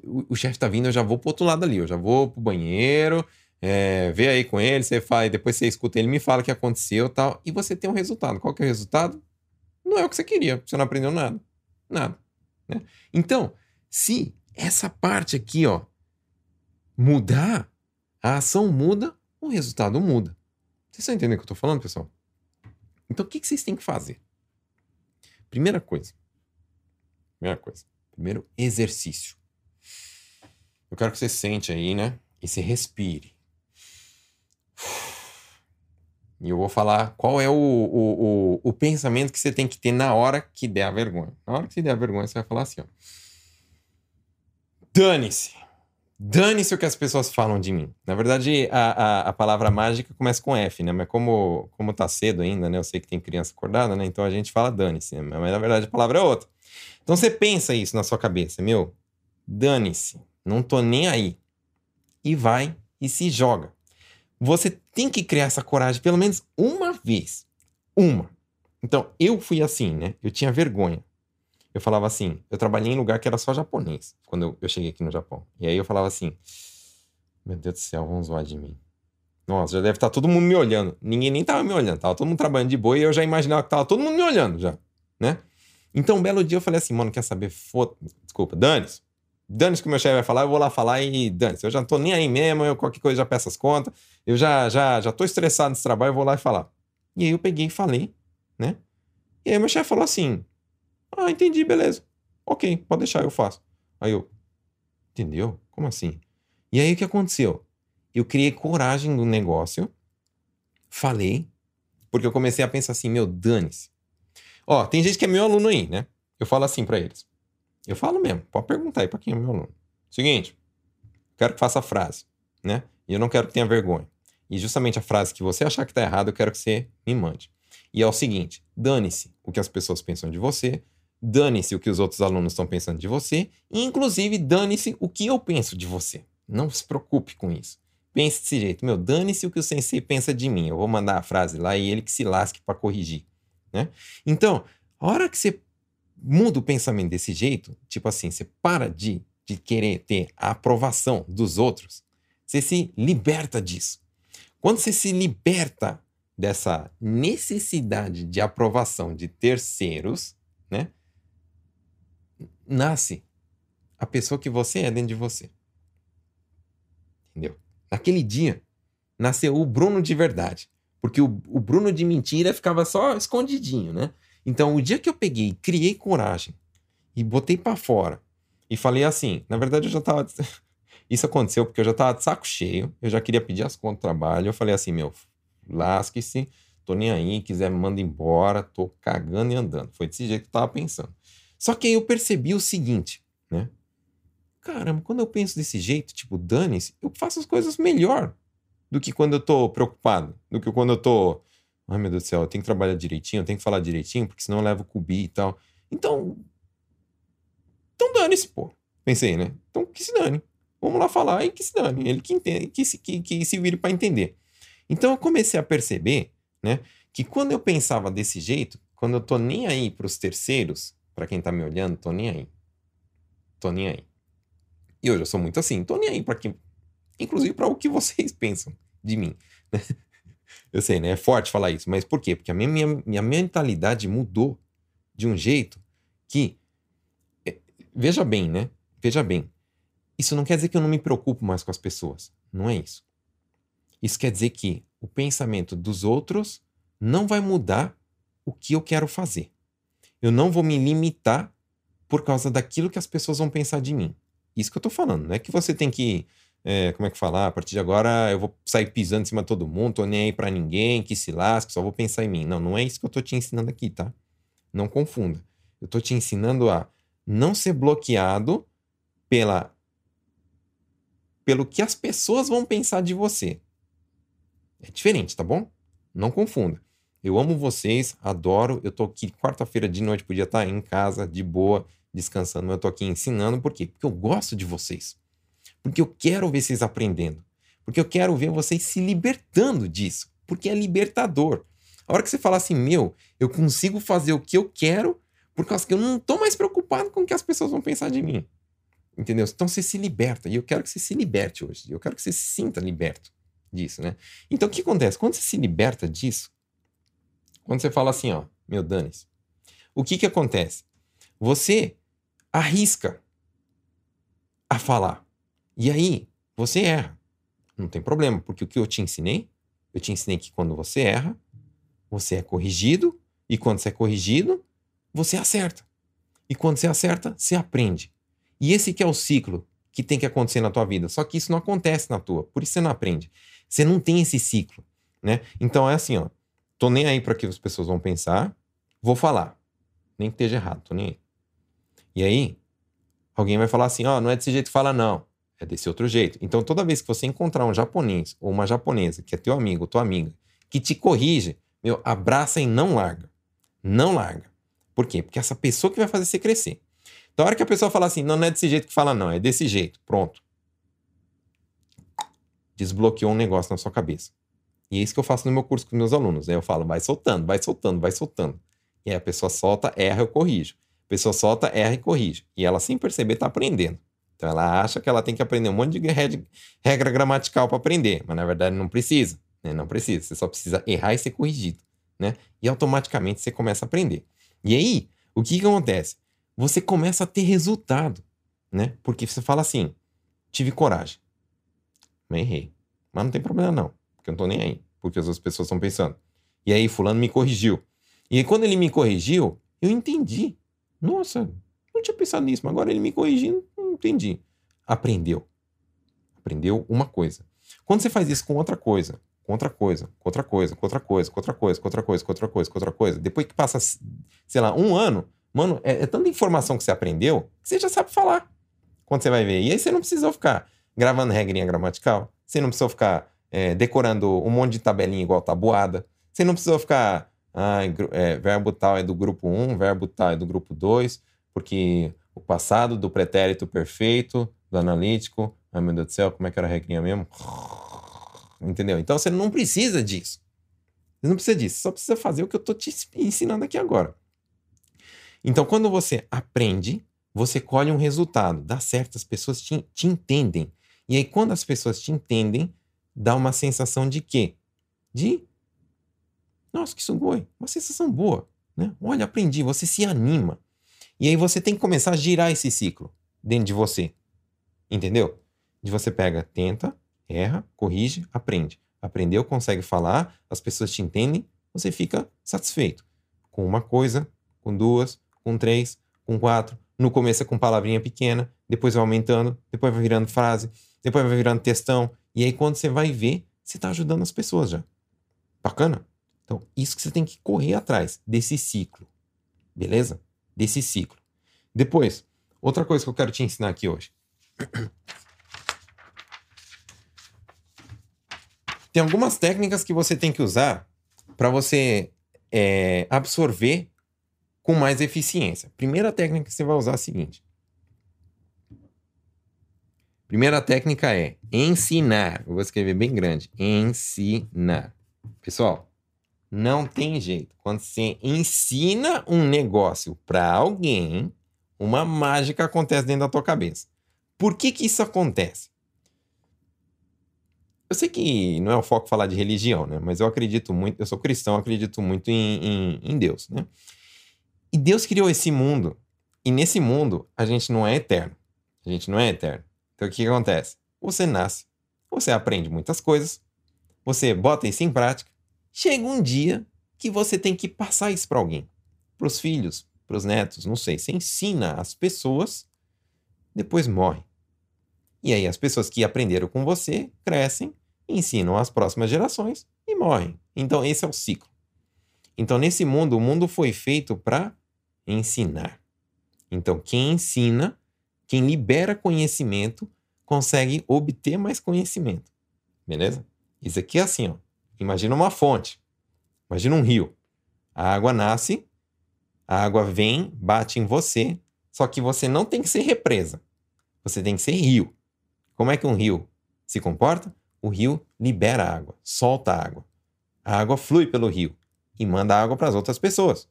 O, o chefe tá vindo, eu já vou pro outro lado ali. Eu já vou pro banheiro, é, vê aí com ele, você faz, depois você escuta ele, me fala o que aconteceu tal. E você tem um resultado. Qual que é o resultado? Não é o que você queria, você não aprendeu nada. Nada. Né? Então, se essa parte aqui, ó, mudar, a ação muda, o resultado muda. Vocês estão entendendo o que eu estou falando, pessoal? Então, o que, que vocês têm que fazer? Primeira coisa. Primeira coisa. Primeiro exercício. Eu quero que você sente aí, né? E se respire. E eu vou falar qual é o, o, o, o, pensamento que você tem que ter na hora que der a vergonha. Na hora que você der a vergonha, você vai falar assim, ó. Dane-se. Dane-se o que as pessoas falam de mim. Na verdade, a, a, a, palavra mágica começa com F, né? Mas como, como tá cedo ainda, né? Eu sei que tem criança acordada, né? Então a gente fala dane-se, né? Mas na verdade a palavra é outra. Então você pensa isso na sua cabeça, meu. Dane-se. Não tô nem aí. E vai e se joga. Você tem que criar essa coragem pelo menos uma vez. Uma. Então, eu fui assim, né? Eu tinha vergonha. Eu falava assim, eu trabalhei em lugar que era só japonês, quando eu, eu cheguei aqui no Japão. E aí eu falava assim, meu Deus do céu, vão zoar de mim. Nossa, já deve estar tá todo mundo me olhando. Ninguém nem tava me olhando, tava todo mundo trabalhando de boa e eu já imaginava que tava todo mundo me olhando já, né? Então, um belo dia eu falei assim, mano, quer saber? Foda... Desculpa, dane-se. Dane-se que o meu chefe vai falar, eu vou lá falar e dane-se. Eu já não tô nem aí mesmo, eu qualquer coisa já peço as contas. Eu já, já, já tô estressado nesse trabalho, eu vou lá e falar. E aí eu peguei e falei, né? E aí meu chefe falou assim: Ah, entendi, beleza. Ok, pode deixar, eu faço. Aí eu, entendeu? Como assim? E aí o que aconteceu? Eu criei coragem no negócio, falei, porque eu comecei a pensar assim, meu, dane-se. Ó, tem gente que é meu aluno aí, né? Eu falo assim para eles. Eu falo mesmo, pode perguntar aí para quem é meu aluno. Seguinte, quero que faça a frase, né? E eu não quero que tenha vergonha. E justamente a frase que você achar que está errada, eu quero que você me mande. E é o seguinte: dane-se o que as pessoas pensam de você, dane-se o que os outros alunos estão pensando de você, e inclusive dane-se o que eu penso de você. Não se preocupe com isso. Pense desse jeito, meu, dane-se o que o sensei pensa de mim. Eu vou mandar a frase lá e ele que se lasque para corrigir, né? Então, a hora que você muda o pensamento desse jeito, tipo assim, você para de, de querer ter a aprovação dos outros, você se liberta disso. Quando você se liberta dessa necessidade de aprovação de terceiros, né? Nasce a pessoa que você é dentro de você. Entendeu? Naquele dia, nasceu o Bruno de verdade. Porque o, o Bruno de mentira ficava só escondidinho, né? Então, o dia que eu peguei, criei coragem e botei para fora e falei assim, na verdade eu já tava. Isso aconteceu porque eu já tava de saco cheio, eu já queria pedir as contas do trabalho. Eu falei assim, meu, lasque-se, tô nem aí, quiser me manda embora, tô cagando e andando. Foi desse jeito que eu tava pensando. Só que aí eu percebi o seguinte, né? Caramba, quando eu penso desse jeito, tipo, dane-se, eu faço as coisas melhor do que quando eu tô preocupado, do que quando eu tô Ai, meu Deus do céu, eu tenho que trabalhar direitinho, eu tenho que falar direitinho, porque senão eu levo cubi e tal. Então. Então dane-se, pô. Pensei, né? Então que se dane. Vamos lá falar e que se dane. Ele que, entende, que, se, que, que se vire para entender. Então eu comecei a perceber, né? Que quando eu pensava desse jeito, quando eu tô nem aí pros terceiros, para quem tá me olhando, tô nem aí. Tô nem aí. E hoje eu sou muito assim, tô nem aí para quem. Inclusive para o que vocês pensam de mim. Né? Eu sei, né? É forte falar isso, mas por quê? Porque a minha, minha, minha mentalidade mudou de um jeito que. É, veja bem, né? Veja bem. Isso não quer dizer que eu não me preocupo mais com as pessoas. Não é isso. Isso quer dizer que o pensamento dos outros não vai mudar o que eu quero fazer. Eu não vou me limitar por causa daquilo que as pessoas vão pensar de mim. Isso que eu tô falando. Não é que você tem que. É, como é que falar? A partir de agora eu vou sair pisando em cima de todo mundo, tô nem aí pra ninguém, que se lasque, só vou pensar em mim. Não, não é isso que eu tô te ensinando aqui, tá? Não confunda. Eu tô te ensinando a não ser bloqueado pela pelo que as pessoas vão pensar de você. É diferente, tá bom? Não confunda. Eu amo vocês, adoro. Eu tô aqui quarta-feira de noite, podia estar em casa, de boa, descansando, mas eu tô aqui ensinando. Por quê? Porque eu gosto de vocês. Porque eu quero ver vocês aprendendo. Porque eu quero ver vocês se libertando disso. Porque é libertador. A hora que você fala assim, meu, eu consigo fazer o que eu quero por causa que eu não tô mais preocupado com o que as pessoas vão pensar de mim. Entendeu? Então você se liberta. E eu quero que você se liberte hoje. Eu quero que você se sinta liberto disso, né? Então o que acontece? Quando você se liberta disso, quando você fala assim, ó, meu danes, o que que acontece? Você arrisca a falar. E aí você erra. Não tem problema, porque o que eu te ensinei, eu te ensinei que quando você erra, você é corrigido, e quando você é corrigido, você acerta. E quando você acerta, você aprende. E esse que é o ciclo que tem que acontecer na tua vida. Só que isso não acontece na tua, por isso você não aprende. Você não tem esse ciclo, né? Então é assim, ó. Tô nem aí para que as pessoas vão pensar, vou falar. Nem que esteja errado, tô nem aí. E aí, alguém vai falar assim, ó, não é desse jeito que fala não, é desse outro jeito. Então toda vez que você encontrar um japonês ou uma japonesa que é teu amigo ou tua amiga, que te corrige, meu, abraça e não larga. Não larga. Por quê? Porque essa pessoa que vai fazer você crescer. Então, a hora que a pessoa fala assim, não, não é desse jeito que fala, não, é desse jeito, pronto. Desbloqueou um negócio na sua cabeça. E é isso que eu faço no meu curso com meus alunos. Né? Eu falo, vai soltando, vai soltando, vai soltando. E aí a pessoa solta, erra, eu corrijo. A pessoa solta, erra e corrige. E ela, sem perceber, está aprendendo. Então ela acha que ela tem que aprender um monte de regra gramatical para aprender, mas na verdade não precisa. Né? Não precisa. Você só precisa errar e ser corrigido. Né? E automaticamente você começa a aprender. E aí, o que, que acontece? você começa a ter resultado, né? Porque você fala assim: tive coragem, mas errei. Mas não tem problema não, porque eu não tô nem aí, porque as outras pessoas estão pensando. E aí, Fulano me corrigiu. E aí, quando ele me corrigiu, eu entendi. Nossa, não tinha pensado nisso, mas agora ele me corrigindo, entendi. Aprendeu. Aprendeu uma coisa. Quando você faz isso com outra coisa, com outra coisa, com outra coisa, com outra coisa, com outra coisa, com outra coisa, com outra coisa, com outra coisa, depois que passa, sei lá, um ano, Mano, é, é, tanta informação que você aprendeu que você já sabe falar quando você vai ver. E aí você não precisou ficar gravando regrinha gramatical. Você não precisou ficar é, decorando um monte de tabelinha igual tabuada. Você não precisou ficar. Ah, é, verbo tal é do grupo 1, verbo tal é do grupo 2, porque o passado do pretérito perfeito, do analítico. Ai meu Deus do céu, como é que era a regrinha mesmo? Entendeu? Então você não precisa disso. Você não precisa disso. Só precisa fazer o que eu estou te ensinando aqui agora. Então, quando você aprende, você colhe um resultado. Dá certo, as pessoas te, te entendem. E aí, quando as pessoas te entendem, dá uma sensação de quê? De. Nossa, que sugoi. Uma sensação boa. Né? Olha, aprendi. Você se anima. E aí você tem que começar a girar esse ciclo dentro de você. Entendeu? De você pega, tenta, erra, corrige, aprende. Aprendeu, consegue falar, as pessoas te entendem, você fica satisfeito com uma coisa, com duas, com três, com quatro. No começo é com palavrinha pequena, depois vai aumentando, depois vai virando frase, depois vai virando textão. E aí, quando você vai ver, você está ajudando as pessoas já. Bacana? Então, isso que você tem que correr atrás desse ciclo. Beleza? Desse ciclo. Depois, outra coisa que eu quero te ensinar aqui hoje. Tem algumas técnicas que você tem que usar para você é, absorver com mais eficiência. Primeira técnica que você vai usar é a seguinte. Primeira técnica é ensinar. Eu vou escrever bem grande. Ensinar. Pessoal, não tem jeito. Quando você ensina um negócio para alguém, uma mágica acontece dentro da tua cabeça. Por que que isso acontece? Eu sei que não é o foco falar de religião, né? Mas eu acredito muito, eu sou cristão, acredito muito em, em, em Deus, né? E Deus criou esse mundo. E nesse mundo, a gente não é eterno. A gente não é eterno. Então o que, que acontece? Você nasce, você aprende muitas coisas, você bota isso em prática. Chega um dia que você tem que passar isso para alguém, para os filhos, para os netos, não sei. Você ensina as pessoas, depois morre. E aí as pessoas que aprenderam com você crescem, ensinam as próximas gerações e morrem. Então esse é o ciclo. Então nesse mundo, o mundo foi feito para ensinar. Então quem ensina, quem libera conhecimento, consegue obter mais conhecimento. Beleza? Isso aqui é assim, ó. Imagina uma fonte. Imagina um rio. A água nasce, a água vem, bate em você, só que você não tem que ser represa. Você tem que ser rio. Como é que um rio se comporta? O rio libera água, solta água. A água flui pelo rio e manda água para as outras pessoas,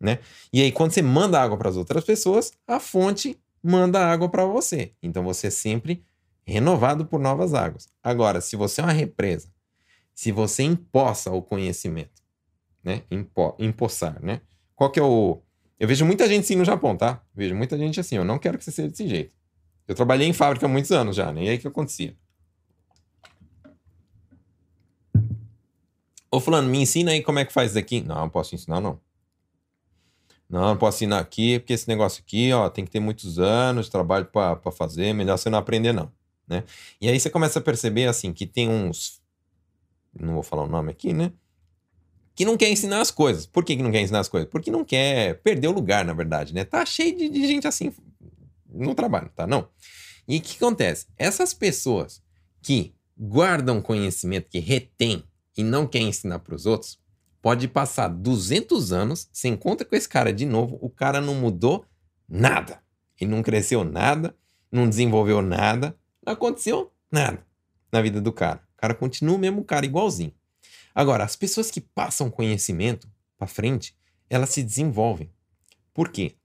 né? E aí quando você manda água para as outras pessoas, a fonte manda água para você. Então você é sempre renovado por novas águas. Agora, se você é uma represa, se você empossa o conhecimento, né? Impo, empossar, né? Qual que é o Eu vejo muita gente assim no Japão, tá? Vejo muita gente assim, eu não quero que você seja desse jeito. Eu trabalhei em fábrica há muitos anos já, né? E aí que acontecia? Ô fulano, me ensina aí como é que faz isso aqui. Não, não posso ensinar, não. Não, não posso ensinar aqui, porque esse negócio aqui, ó, tem que ter muitos anos de trabalho para fazer, melhor você não aprender, não. Né? E aí você começa a perceber, assim, que tem uns... Não vou falar o nome aqui, né? Que não quer ensinar as coisas. Por que, que não quer ensinar as coisas? Porque não quer perder o lugar, na verdade, né? Tá cheio de, de gente assim no trabalho, tá? Não. E o que acontece? Essas pessoas que guardam conhecimento, que retém e não querem ensinar para os outros, pode passar 200 anos, você encontra com esse cara de novo, o cara não mudou nada. Ele não cresceu nada, não desenvolveu nada, não aconteceu nada na vida do cara. Cara continua o mesmo cara, igualzinho. Agora, as pessoas que passam conhecimento para frente, elas se desenvolvem. Por quê?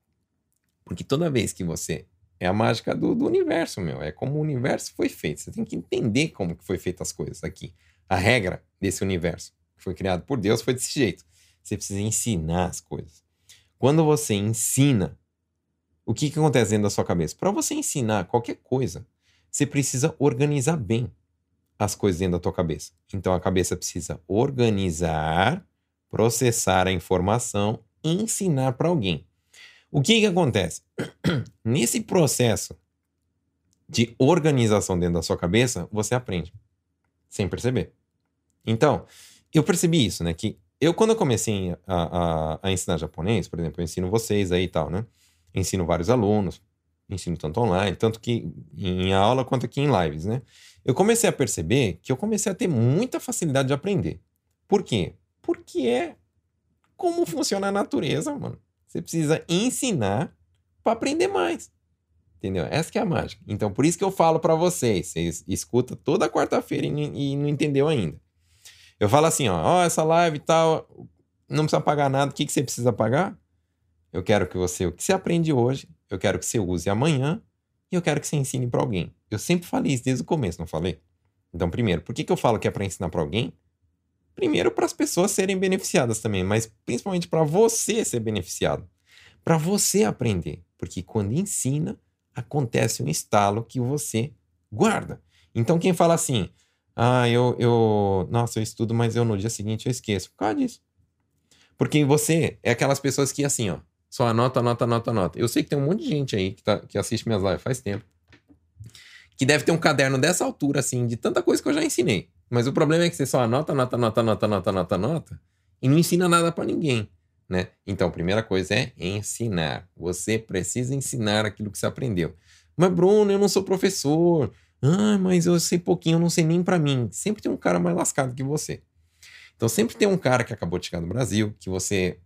Porque toda vez que você é a mágica do, do, universo, meu. É como o universo foi feito. Você tem que entender como que foi feitas as coisas aqui. A regra desse universo que foi criado por Deus foi desse jeito. Você precisa ensinar as coisas. Quando você ensina, o que, que acontece dentro da sua cabeça? Para você ensinar qualquer coisa, você precisa organizar bem as coisas dentro da tua cabeça. Então a cabeça precisa organizar, processar a informação e ensinar para alguém. O que, que acontece? Nesse processo de organização dentro da sua cabeça, você aprende, sem perceber. Então, eu percebi isso, né? Que eu, quando eu comecei a, a, a ensinar japonês, por exemplo, eu ensino vocês aí e tal, né? Ensino vários alunos, ensino tanto online, tanto que em aula quanto aqui em lives, né? Eu comecei a perceber que eu comecei a ter muita facilidade de aprender. Por quê? Porque é como funciona a natureza, mano. Você precisa ensinar para aprender mais. Entendeu? Essa que é a mágica. Então, por isso que eu falo para vocês. Vocês escutam toda quarta-feira e, e, não entendeu ainda. Eu falo assim, ó, ó, essa live e tal, não precisa pagar nada. O que, que você precisa pagar? Eu quero que você, o que você aprende hoje, eu quero que você use amanhã e eu quero que você ensine para alguém. Eu sempre falei isso desde o começo, não falei? Então, primeiro, por que, que eu falo que é para ensinar para alguém? Primeiro, para as pessoas serem beneficiadas também, mas principalmente para você ser beneficiado. Para você aprender. Porque quando ensina, acontece um estalo que você guarda. Então, quem fala assim, ah, eu, eu, nossa, eu estudo, mas eu no dia seguinte eu esqueço. Por causa disso. Porque você é aquelas pessoas que, assim, ó, só anota, anota, anota, anota. Eu sei que tem um monte de gente aí que, tá, que assiste minhas lives faz tempo. Que deve ter um caderno dessa altura, assim, de tanta coisa que eu já ensinei. Mas o problema é que você só anota, anota, anota, anota, anota, anota, anota e não ensina nada para ninguém, né? Então, a primeira coisa é ensinar. Você precisa ensinar aquilo que você aprendeu. Mas, Bruno, eu não sou professor. Ah, mas eu sei pouquinho, eu não sei nem para mim. Sempre tem um cara mais lascado que você. Então, sempre tem um cara que acabou de chegar no Brasil, que você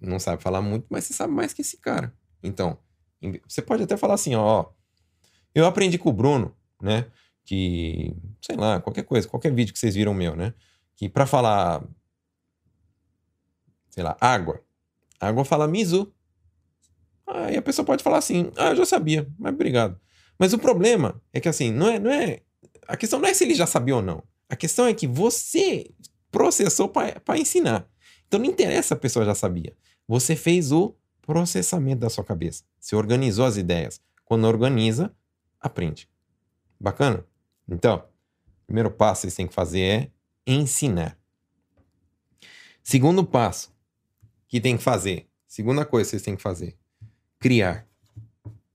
não sabe falar muito, mas você sabe mais que esse cara. Então, você pode até falar assim, ó, eu aprendi com o Bruno, né? que, sei lá, qualquer coisa, qualquer vídeo que vocês viram meu, né? Que para falar, sei lá, água, água fala Mizu. Aí a pessoa pode falar assim, ah, eu já sabia, mas obrigado. Mas o problema é que assim, não é, não é, a questão não é se ele já sabia ou não. A questão é que você processou para ensinar. Então não interessa a pessoa já sabia. Você fez o processamento da sua cabeça. Você organizou as ideias. Quando organiza, aprende. Bacana? Então, o primeiro passo que vocês têm que fazer é ensinar. Segundo passo que tem que fazer. Segunda coisa que vocês têm que fazer. Criar.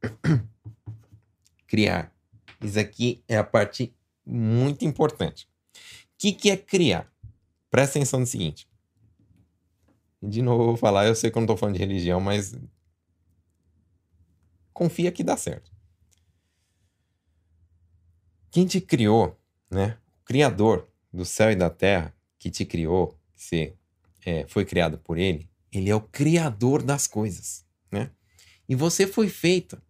criar. Isso aqui é a parte muito importante. O que, que é criar? Presta atenção no seguinte. De novo eu vou falar, eu sei que eu não estou falando de religião, mas confia que dá certo. Quem te criou, né? O Criador do céu e da terra, que te criou, que você é, foi criado por ele, ele é o Criador das coisas, né? E você foi feita,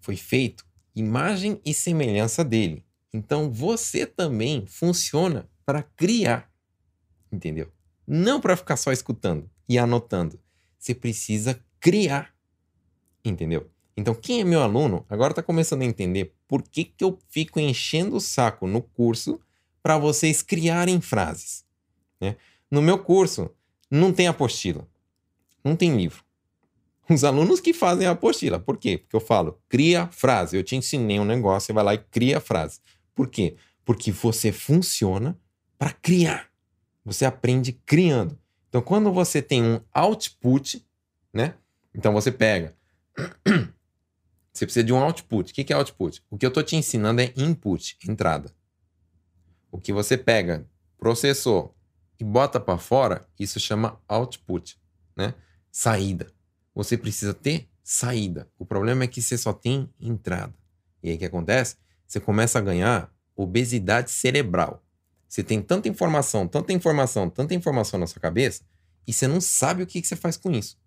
foi feito imagem e semelhança dele. Então você também funciona para criar, entendeu? Não para ficar só escutando e anotando. Você precisa criar, entendeu? Então, quem é meu aluno agora está começando a entender por que, que eu fico enchendo o saco no curso para vocês criarem frases. Né? No meu curso, não tem apostila, não tem livro. Os alunos que fazem a apostila. Por quê? Porque eu falo, cria frase. Eu te ensinei um negócio, você vai lá e cria frase. Por quê? Porque você funciona para criar. Você aprende criando. Então, quando você tem um output, né? Então você pega Você precisa de um output. O que é output? O que eu estou te ensinando é input, entrada. O que você pega, processou e bota para fora, isso chama output, né? Saída. Você precisa ter saída. O problema é que você só tem entrada. E aí o que acontece? Você começa a ganhar obesidade cerebral. Você tem tanta informação, tanta informação, tanta informação na sua cabeça e você não sabe o que, que você faz com isso.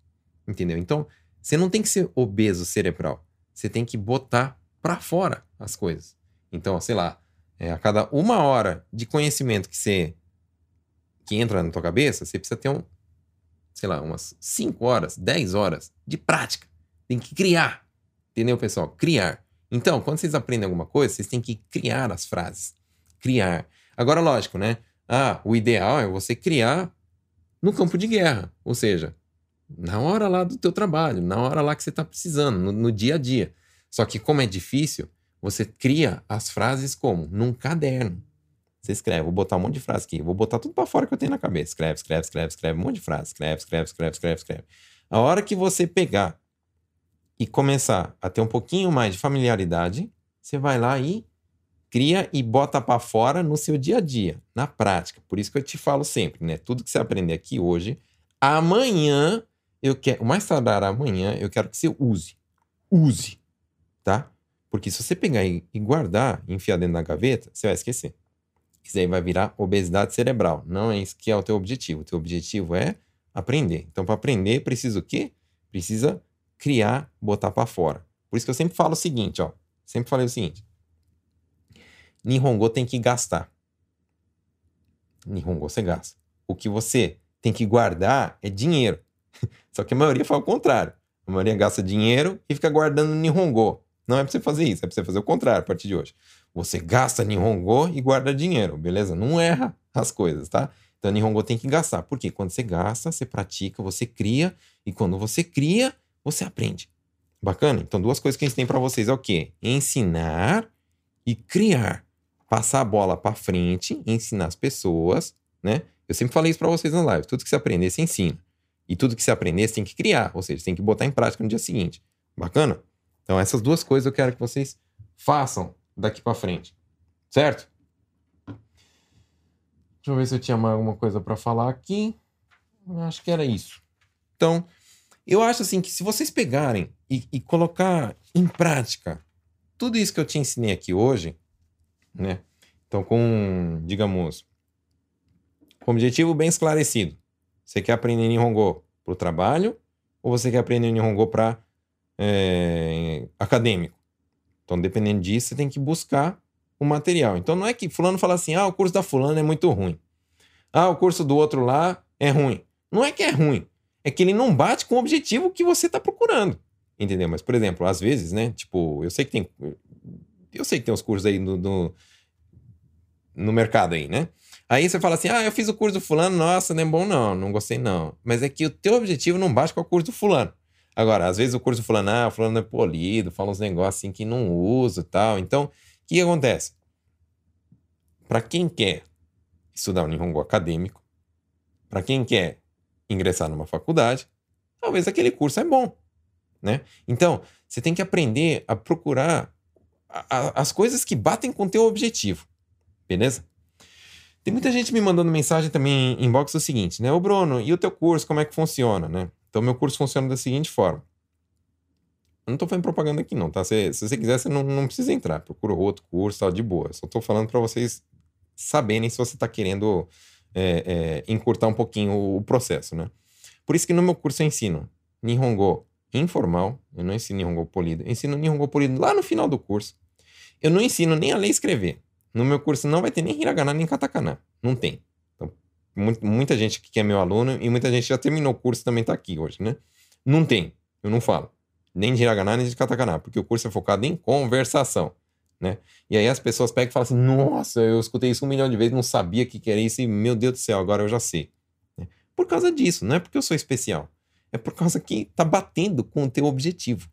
Entendeu? Então, você não tem que ser obeso cerebral você tem que botar para fora as coisas. Então, sei lá, é, a cada uma hora de conhecimento que você que entra na tua cabeça, você precisa ter um, sei lá, umas 5 horas, 10 horas de prática. Tem que criar. Entendeu, pessoal? Criar. Então, quando vocês aprendem alguma coisa, vocês têm que criar as frases. Criar. Agora, lógico, né? Ah, o ideal é você criar no campo de guerra. Ou seja, na hora lá do teu trabalho, na hora lá que você está precisando, no, no, dia a dia. Só que como é difícil, você cria as frases como? Num caderno. Você escreve, vou botar um monte de frase aqui, vou botar tudo para fora que eu tenho na cabeça. Escreve, escreve, escreve, escreve, um monte de frase. Escreve, escreve, escreve, escreve, escreve. A hora que você pegar e começar a ter um pouquinho mais de familiaridade, você vai lá e cria e bota para fora no seu dia a dia, na prática. Por isso que eu te falo sempre, né? Tudo que você aprender aqui hoje, amanhã eu quero, mais tardar amanhã, eu quero que você use. Use, tá? Porque se você pegar e, guardar, enfiar dentro da gaveta, você vai esquecer. Isso aí vai virar obesidade cerebral. Não é isso que é o teu objetivo. O teu objetivo é aprender. Então, para aprender, precisa o quê? Precisa criar, botar para fora. Por isso que eu sempre falo o seguinte, ó. Sempre falei o seguinte. Nihongo tem que gastar. Nihongo você gasta. O que você tem que guardar é dinheiro. Só que a maioria faz o contrário. A maioria gasta dinheiro e fica guardando Nihongo. Não é pra você fazer isso, é pra você fazer o contrário a partir de hoje. Você gasta Nihongo e guarda dinheiro, beleza? Não erra as coisas, tá? Então, Nihongo tem que gastar. Porque quando você gasta, você pratica, você cria. E quando você cria, você aprende. Bacana? Então, duas coisas que a gente tem para vocês é o quê? Ensinar e criar. Passar a bola para frente, ensinar as pessoas, né? Eu sempre falei isso para vocês na live. Tudo que você aprender, você ensina. E tudo que você aprender, você tem que criar, ou seja, você tem que botar em prática no dia seguinte. Bacana? Então, essas duas coisas eu quero que vocês façam daqui para frente. Certo? Deixa eu ver se eu tinha mais alguma coisa para falar aqui. Acho que era isso. Então, eu acho assim que se vocês pegarem e, e, colocar em prática tudo isso que eu te ensinei aqui hoje, né? Então, com, digamos, com objetivo bem esclarecido. Você quer aprender Nihongo para o trabalho ou você quer aprender Nihongo para é, acadêmico? Então, dependendo disso, você tem que buscar o material. Então, não é que fulano fala assim, ah, o curso da fulano é muito ruim. Ah, o curso do outro lá é ruim. Não é que é ruim. É que ele não bate com o objetivo que você está procurando. Entendeu? Mas, por exemplo, às vezes, né? Tipo, eu sei que tem... Eu sei que tem uns cursos aí no, no, no mercado aí, né? Aí você fala assim: ah, eu fiz o curso do fulano, nossa, não é bom não, não gostei não. Mas é que o teu objetivo não bate com o curso do fulano. Agora, às vezes o curso do fulano, ah, o fulano é polido, fala uns negócios assim que não usa e tal. Então, o que acontece? Para quem quer estudar um Nihongo acadêmico, para quem quer ingressar numa faculdade, talvez aquele curso é bom, né? Então, você tem que aprender a procurar a, as coisas que batem com o teu objetivo, beleza? Tem muita gente me mandando mensagem também em inbox o seguinte, né? Ô Bruno, e o teu curso, como é que funciona, né? Então, meu curso funciona da seguinte forma. Eu não tô fazendo propaganda aqui não, tá? Se, você quiser, você não, não precisa entrar. Procura outro curso, tal, de boa. Só tô falando para vocês saberem se você tá querendo é, é, encurtar um pouquinho o, o, processo, né? Por isso que no meu curso eu ensino Nihongo informal, eu não ensino Nihongo polido, eu ensino Nihongo polido lá no final do curso. Eu não ensino nem a ler e escrever. No meu curso não vai ter nem hiragana nem katakana. Não tem. Então, muita gente que é meu aluno e muita gente já terminou o curso também tá aqui hoje, né? Não tem. Eu não falo. Nem de hiragana nem de katakana, porque o curso é focado em conversação. Né? E aí as pessoas pegam e falam assim: Nossa, eu escutei isso um milhão de vezes, não sabia que era isso, e meu Deus do céu, agora eu já sei. Né? Por causa disso, não é porque eu sou especial, é por causa que tá batendo com o teu objetivo.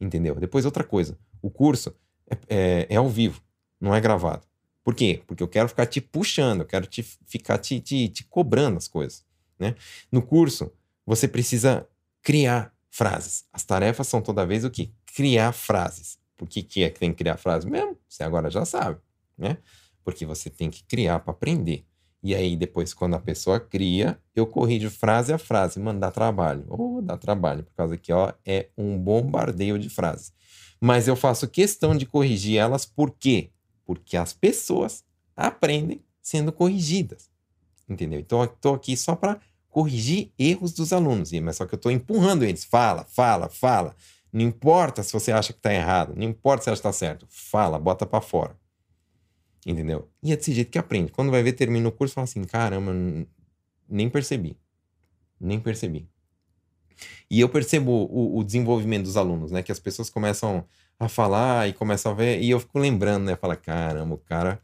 Entendeu? Depois, outra coisa: o curso é, é, é ao vivo, não é gravado. Por quê? Porque eu quero ficar te puxando, eu quero te, ficar te, te, te cobrando as coisas. Né? No curso, você precisa criar frases. As tarefas são toda vez o quê? Criar frases. Por que, que é que tem que criar frases mesmo? Você agora já sabe, né? Porque você tem que criar para aprender. E aí, depois, quando a pessoa cria, eu corrijo frase a frase, mano, dá trabalho. Ou oh, dá trabalho, por causa que, ó, é um bombardeio de frases. Mas eu faço questão de corrigir elas, por quê? Porque as pessoas aprendem sendo corrigidas. Entendeu? Então, eu tô aqui só para corrigir erros dos alunos, mas só que eu estou empurrando eles. Fala, fala, fala. Não importa se você acha que está errado, não importa se acha que está certo. Fala, bota para fora. Entendeu? E é desse jeito que aprende. Quando vai ver, termina o curso, fala assim: caramba, nem percebi. Nem percebi. E eu percebo o, o, desenvolvimento dos alunos, né? Que as pessoas começam a falar e começam a ver, e eu fico lembrando, né? Fala, caramba, o cara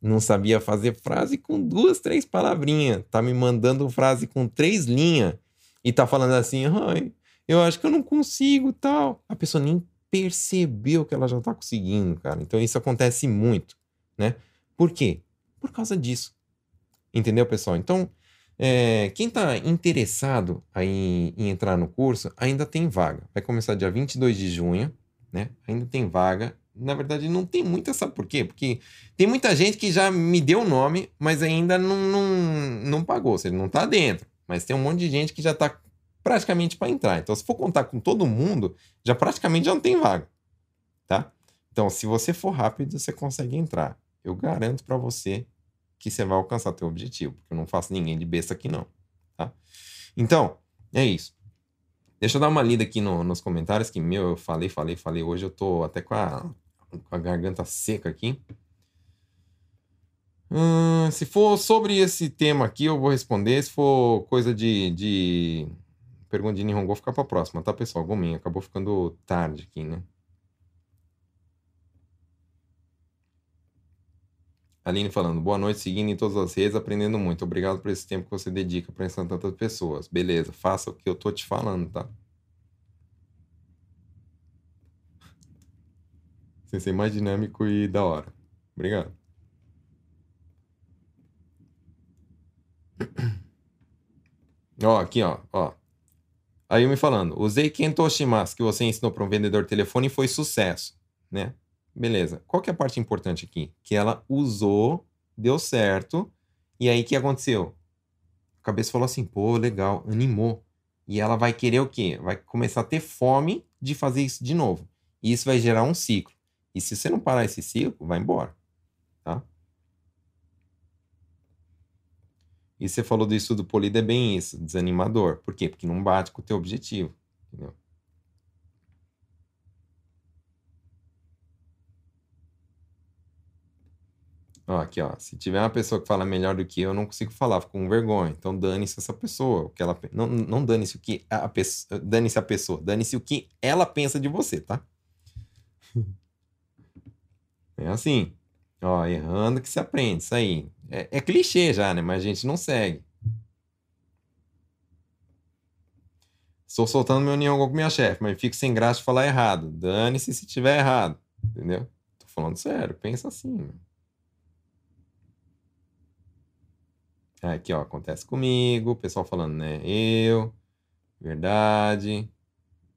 não sabia fazer frase com duas, três palavrinhas. Tá me mandando frase com três linhas. E tá falando assim, ai, eu acho que eu não consigo tal. A pessoa nem percebeu que ela já tá conseguindo, cara. Então isso acontece muito, né? Por quê? Por causa disso. Entendeu, pessoal? Então, é, quem está interessado em, em, entrar no curso, ainda tem vaga. Vai começar dia 22 de junho, né? Ainda tem vaga. Na verdade, não tem muita, sabe por quê? Porque tem muita gente que já me deu o nome, mas ainda não, não, não pagou, ou seja, não está dentro. Mas tem um monte de gente que já está praticamente para entrar. Então, se for contar com todo mundo, já praticamente já não tem vaga, tá? Então, se você for rápido, você consegue entrar. Eu garanto para você que você vai alcançar teu objetivo, porque eu não faço ninguém de besta aqui não, tá? Então, é isso. Deixa eu dar uma lida aqui no, nos comentários, que, meu, eu falei, falei, falei. Hoje eu tô até com a, com a garganta seca aqui. Hum, se for sobre esse tema aqui, eu vou responder. Se for coisa de, de pergunta de Nihongo ficar pra próxima, tá, pessoal? Gominha, acabou ficando tarde aqui, né? Aline falando, boa noite, seguindo em todas as redes, aprendendo muito. Obrigado por esse tempo que você dedica para ensinar tantas pessoas. Beleza, faça o que eu tô te falando, tá? Sem ser mais dinâmico e da hora. Obrigado. Ó, aqui, ó, ó. Aí me falando, usei Kentoshimasu que você ensinou para um vendedor de telefone e foi sucesso, né? Beleza. Qual que é a parte importante aqui? Que ela usou, deu certo, e aí o que aconteceu? A cabeça falou assim, pô, legal, animou. E ela vai querer o quê? Vai começar a ter fome de fazer isso de novo. E isso vai gerar um ciclo. E se você não parar esse ciclo, vai embora. Tá? E você falou do estudo polido, é bem isso, desanimador. Por quê? Porque não bate com o teu objetivo. Entendeu? Ó, aqui, ó. Se tiver uma pessoa que fala melhor do que eu, eu não consigo falar, fico com vergonha. Então dane-se essa pessoa. O que ela, não não dane-se o que a pessoa. Dane-se a pessoa. Dane-se o que ela pensa de você, tá? É assim. Ó, errando que se aprende. Isso aí. É, é clichê já, né? Mas a gente não segue. Estou soltando meu Nihongo com minha chefe, mas fico sem graça de falar errado. Dane-se se tiver errado. Entendeu? Tô falando sério. Pensa assim, mano. Aqui, ó, acontece comigo, o pessoal falando, né? Eu, verdade,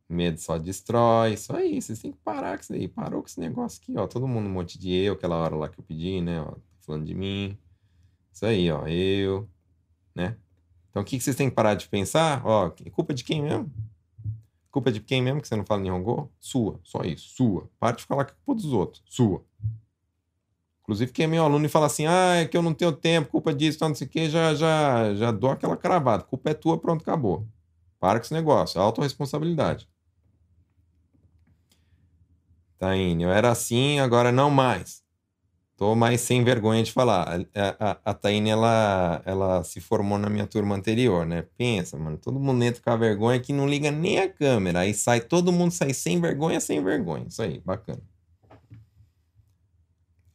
medo só destrói. Isso aí, vocês têm que parar com isso aí. Parou com esse negócio aqui, ó. Todo mundo um monte de eu, aquela hora lá que eu pedi, né? Ó, falando de mim. Isso aí, ó, eu, né? Então o que, que vocês têm que parar de pensar? Ó, culpa de quem mesmo? Culpa de quem mesmo que você não fala Nihongo? Sua, só isso, sua. Para de falar que é culpa dos outros, sua. Inclusive, quem é meu aluno e fala assim, ah, é que eu não tenho tempo, culpa disso, não sei o quê, já, já, já dou aquela cravada. Culpa é tua, pronto, acabou. Para com esse negócio, autorresponsabilidade. Taine, eu era assim, agora não mais. Tô mais sem vergonha de falar. A, a, a Taine, ela, ela se formou na minha turma anterior, né? Pensa, mano, todo mundo entra com a vergonha que não liga nem a câmera. Aí sai, todo mundo sai sem vergonha, sem vergonha. Isso aí, bacana.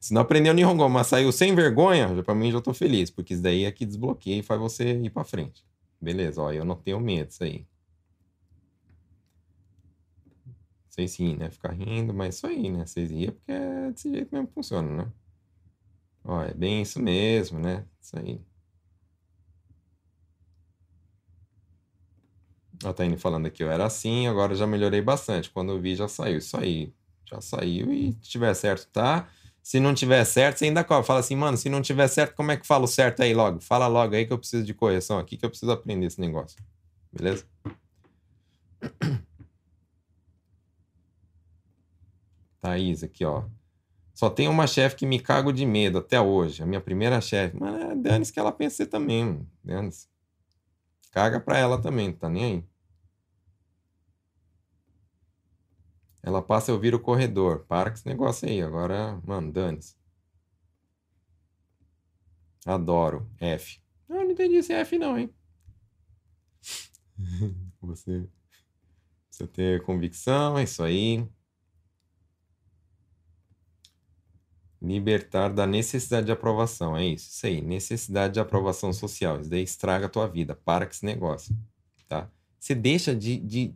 Se não aprendeu Nihongo, mas saiu sem vergonha, já, pra mim já tô feliz, porque isso daí é que desbloqueia e faz você ir pra frente. Beleza, ó, eu não tenho medo disso aí. Sei sim, né? Ficar rindo, mas isso aí, né? Vocês riam porque é desse jeito mesmo que funciona, né? Ó, é bem isso mesmo, né? Isso aí. Ó, tá indo falando aqui, eu era assim, agora já melhorei bastante. Quando eu vi, já saiu. Isso aí. Já saiu e se tiver certo, tá? Se não tiver certo, você ainda fala assim, mano, se não tiver certo, como é que fala o certo aí logo? Fala logo aí que eu preciso de correção aqui, que eu preciso aprender esse negócio. Beleza? Thaís aqui, ó. Só tem uma chefe que me cago de medo até hoje. A minha primeira chefe. Mas é dane-se que ela pensa também, dane-se. Caga pra ela também, não tá nem aí. Ela passa eu viro o corredor. Para com esse negócio aí. Agora, mano, dane-se. Adoro. F. Ah, não entendi esse F não, hein? Você precisa ter convicção, é isso aí. Libertar da necessidade de aprovação. É isso, isso aí. Necessidade de aprovação social. Isso daí estraga a tua vida. Para com esse negócio. Tá? Você deixa de, de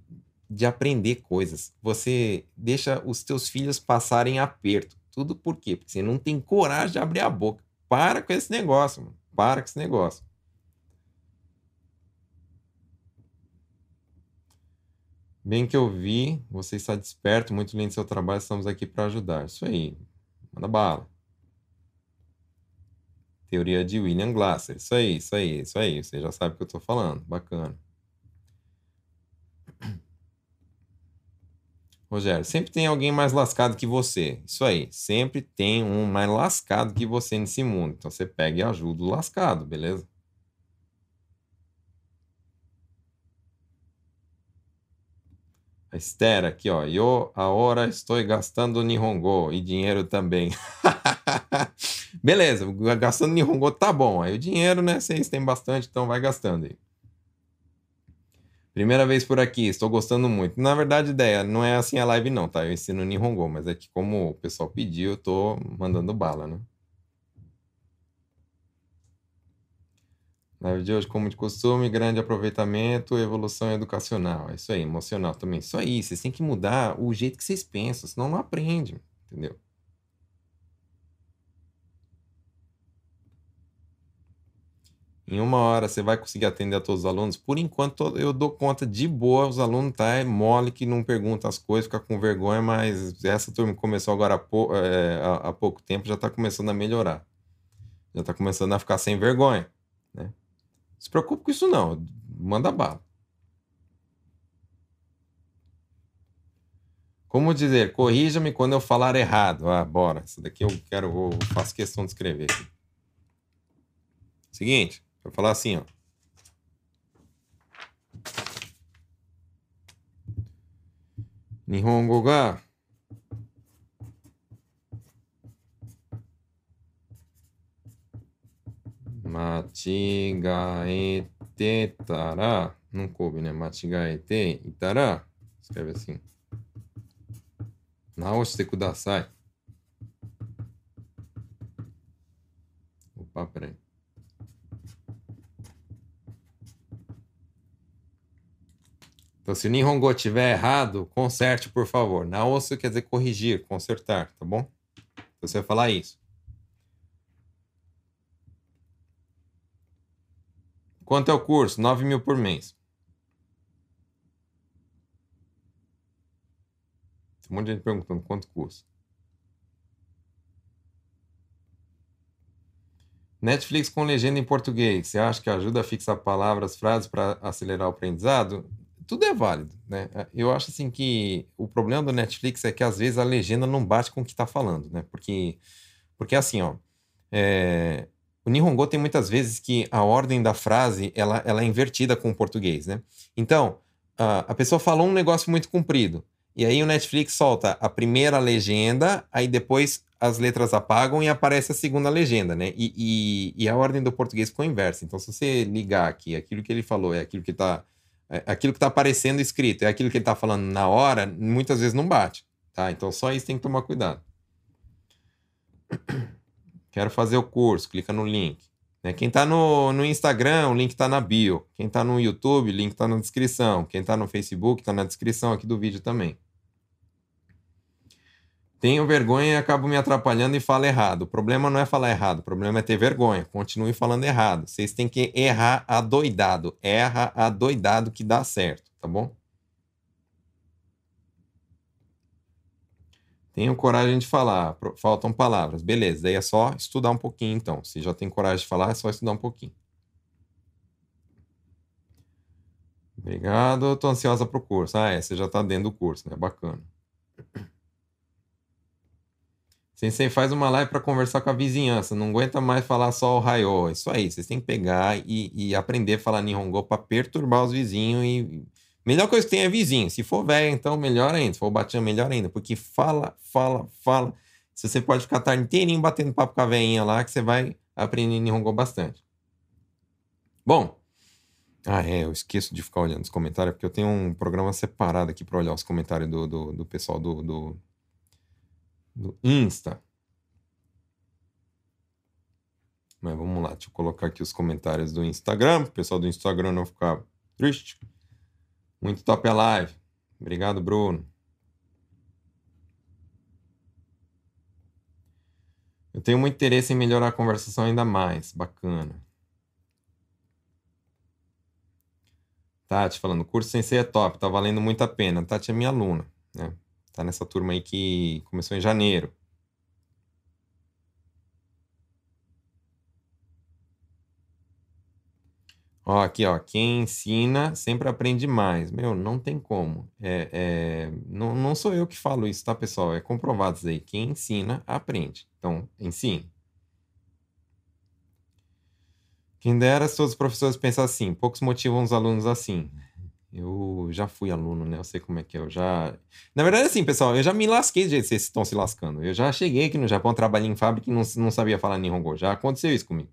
de aprender coisas. Você deixa os teus filhos passarem aperto. Tudo por quê? Porque você não tem coragem de abrir a boca. Para com esse negócio, mano. Para com esse negócio. Bem que eu vi, você está desperto, muito lindo seu trabalho, estamos aqui para ajudar. Isso aí. Manda bala. Teoria de William Glasser. Isso aí, isso aí, isso aí. Você já sabe o que eu estou falando. Bacana. Rogério, sempre tem alguém mais lascado que você. Isso aí, sempre tem um mais lascado que você nesse mundo. Então você pega e ajuda o lascado, beleza? A Esther aqui, ó. Eu agora estou gastando Nihongo e dinheiro também. beleza, gastando Nihongo tá bom. Aí o dinheiro, né? Vocês têm bastante, então vai gastando aí. Primeira vez por aqui, estou gostando muito. Na verdade, ideia, não é assim a live não, tá? Eu ensino Nihongo, mas é que como o pessoal pediu, eu tô mandando bala, né? Live de hoje, como de costume, grande aproveitamento, evolução educacional. É isso aí, emocional também. Isso aí, vocês têm que mudar o jeito que vocês pensam, senão não aprende, entendeu? Em uma hora você vai conseguir atender a todos os alunos? Por enquanto eu dou conta de boa, os alunos tá é mole que não pergunta as coisas, fica com vergonha, mas essa turma começou agora há, pou, é, há, há pouco tempo, já está começando a melhorar. Já está começando a ficar sem vergonha. Né? Se preocupe com isso não, manda bala. Como dizer, corrija-me quando eu falar errado. Ah, bora. Isso daqui eu quero, eu faço questão de escrever. Seguinte. Vai falar assim, ó. Nihongo ga machigaete tara não coube, né? Machigaete itara escreve assim. Naoshite kudasai. Opa, peraí. Então, se o Nihongo estiver errado, conserte, por favor. Naosu quer dizer corrigir, consertar, tá bom? Você vai falar isso. Quanto é o curso? 9 mil por mês. Tem um monte de gente perguntando quanto custa. Netflix com legenda em português. Você acha que ajuda a fixar palavras, frases para acelerar o aprendizado? Tudo é válido, né? Eu acho assim que o problema do Netflix é que às vezes a legenda não bate com o que está falando, né? Porque, porque assim, ó, é, o Nihongo tem muitas vezes que a ordem da frase ela, ela é invertida com o português, né? Então, a, a pessoa falou um negócio muito comprido. E aí o Netflix solta a primeira legenda, aí depois as letras apagam e aparece a segunda legenda, né? E, e, e, a ordem do português ficou inversa. Então, se você ligar aqui, aquilo que ele falou é aquilo que está é, aquilo que está aparecendo escrito, é aquilo que ele está falando na hora, muitas vezes não bate, tá? Então, só isso tem que tomar cuidado. Quero fazer o curso, clica no link. Né? Quem está no, no Instagram, o link está na bio. Quem está no YouTube, o link está na descrição. Quem está no Facebook, está na descrição aqui do vídeo também. Tenho vergonha e acabo me atrapalhando e falo errado. O problema não é falar errado, o problema é ter vergonha. Continue falando errado. Vocês têm que errar adoidado. Erra adoidado que dá certo, tá bom? Tenho coragem de falar, faltam palavras. Beleza, daí é só estudar um pouquinho então. Se já tem coragem de falar, é só estudar um pouquinho. Obrigado, estou ansiosa para o curso. Ah, é, você já está dentro do curso, né? Bacana. Sensei faz uma live para conversar com a vizinhança, não aguenta mais falar só o raio. Isso aí, vocês têm que pegar e, e aprender a falar Nihongo para perturbar os vizinhos e melhor coisa que tem é vizinho. Se for velho, então melhor ainda. Se for batinha, melhor ainda, porque fala, fala, fala. Se você pode ficar a tarde inteirinho batendo papo com a veinha lá, que você vai aprender Nihongo bastante. Bom, ah, é, eu esqueço de ficar olhando os comentários, porque eu tenho um programa separado aqui para olhar os comentários do, do, do pessoal do, do, do Insta. Mas vamos lá, deixa eu colocar aqui os comentários do Instagram, o pessoal do Instagram não ficar triste. Muito top a live. Obrigado, Bruno. Eu tenho muito interesse em melhorar a conversação ainda mais. Bacana. Tati falando, curso Sensei é top, tá valendo muito a pena. Tati é minha aluna, né? Tá nessa turma aí que começou em janeiro. Ó, aqui, ó, quem ensina sempre aprende mais. Meu, não tem como. É, é, não, não sou eu que falo isso, tá, pessoal? É comprovado isso aí. Quem ensina, aprende. Então, ensine. Quem dera se todos os professores pensassem assim, poucos motivam os alunos assim. Eu já fui aluno, né? Eu sei como é que é. Eu já. Na verdade, assim, pessoal, eu já me lasquei de jeito que vocês estão se lascando. Eu já cheguei aqui no Japão, trabalhei em fábrica e não, não sabia falar Nihongo. Já aconteceu isso comigo.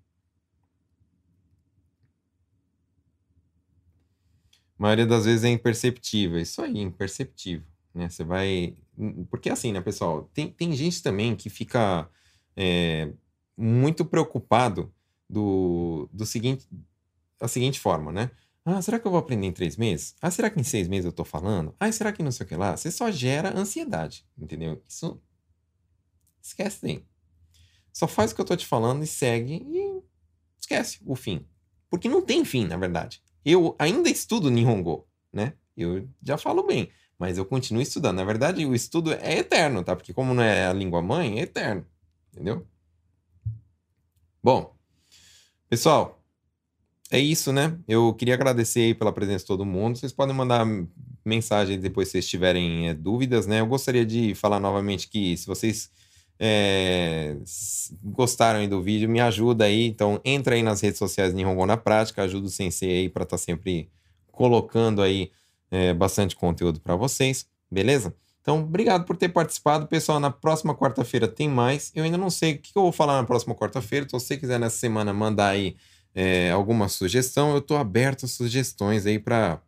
A maioria das vezes é imperceptível. Isso aí, imperceptível. Né? Você vai. Porque assim, né, pessoal? Tem, tem gente também que fica é, muito preocupado do, do seguinte. Da seguinte forma, né? Ah, será que eu vou aprender em três meses? Ah, será que em seis meses eu tô falando? Ah, será que não sei o que lá? Você só gera ansiedade, entendeu? Isso. Esquece daí. Só faz o que eu tô te falando e segue e esquece o fim. Porque não tem fim, na verdade. Eu ainda estudo Nihongo, né? Eu já falo bem, mas eu continuo estudando. Na verdade, o estudo é eterno, tá? Porque como não é a língua mãe, é eterno. Entendeu? Bom, pessoal, é isso, né? Eu queria agradecer aí pela presença de todo mundo. Vocês podem mandar mensagem depois se vocês tiverem é, dúvidas, né? Eu gostaria de falar novamente que se vocês é, gostaram do vídeo, me ajuda aí. Então, entra aí nas redes sociais Nihongo na Prática, ajuda o Sensei aí para estar tá sempre colocando aí é, bastante conteúdo para vocês, beleza? Então, obrigado por ter participado. Pessoal, na próxima quarta-feira tem mais. Eu ainda não sei o que eu vou falar na próxima quarta-feira. Então, se você quiser nessa semana mandar aí é, alguma sugestão, eu estou aberto a sugestões aí para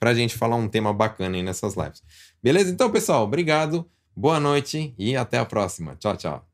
a gente falar um tema bacana aí nessas lives. Beleza? Então, pessoal, obrigado, boa noite e até a próxima. Tchau, tchau.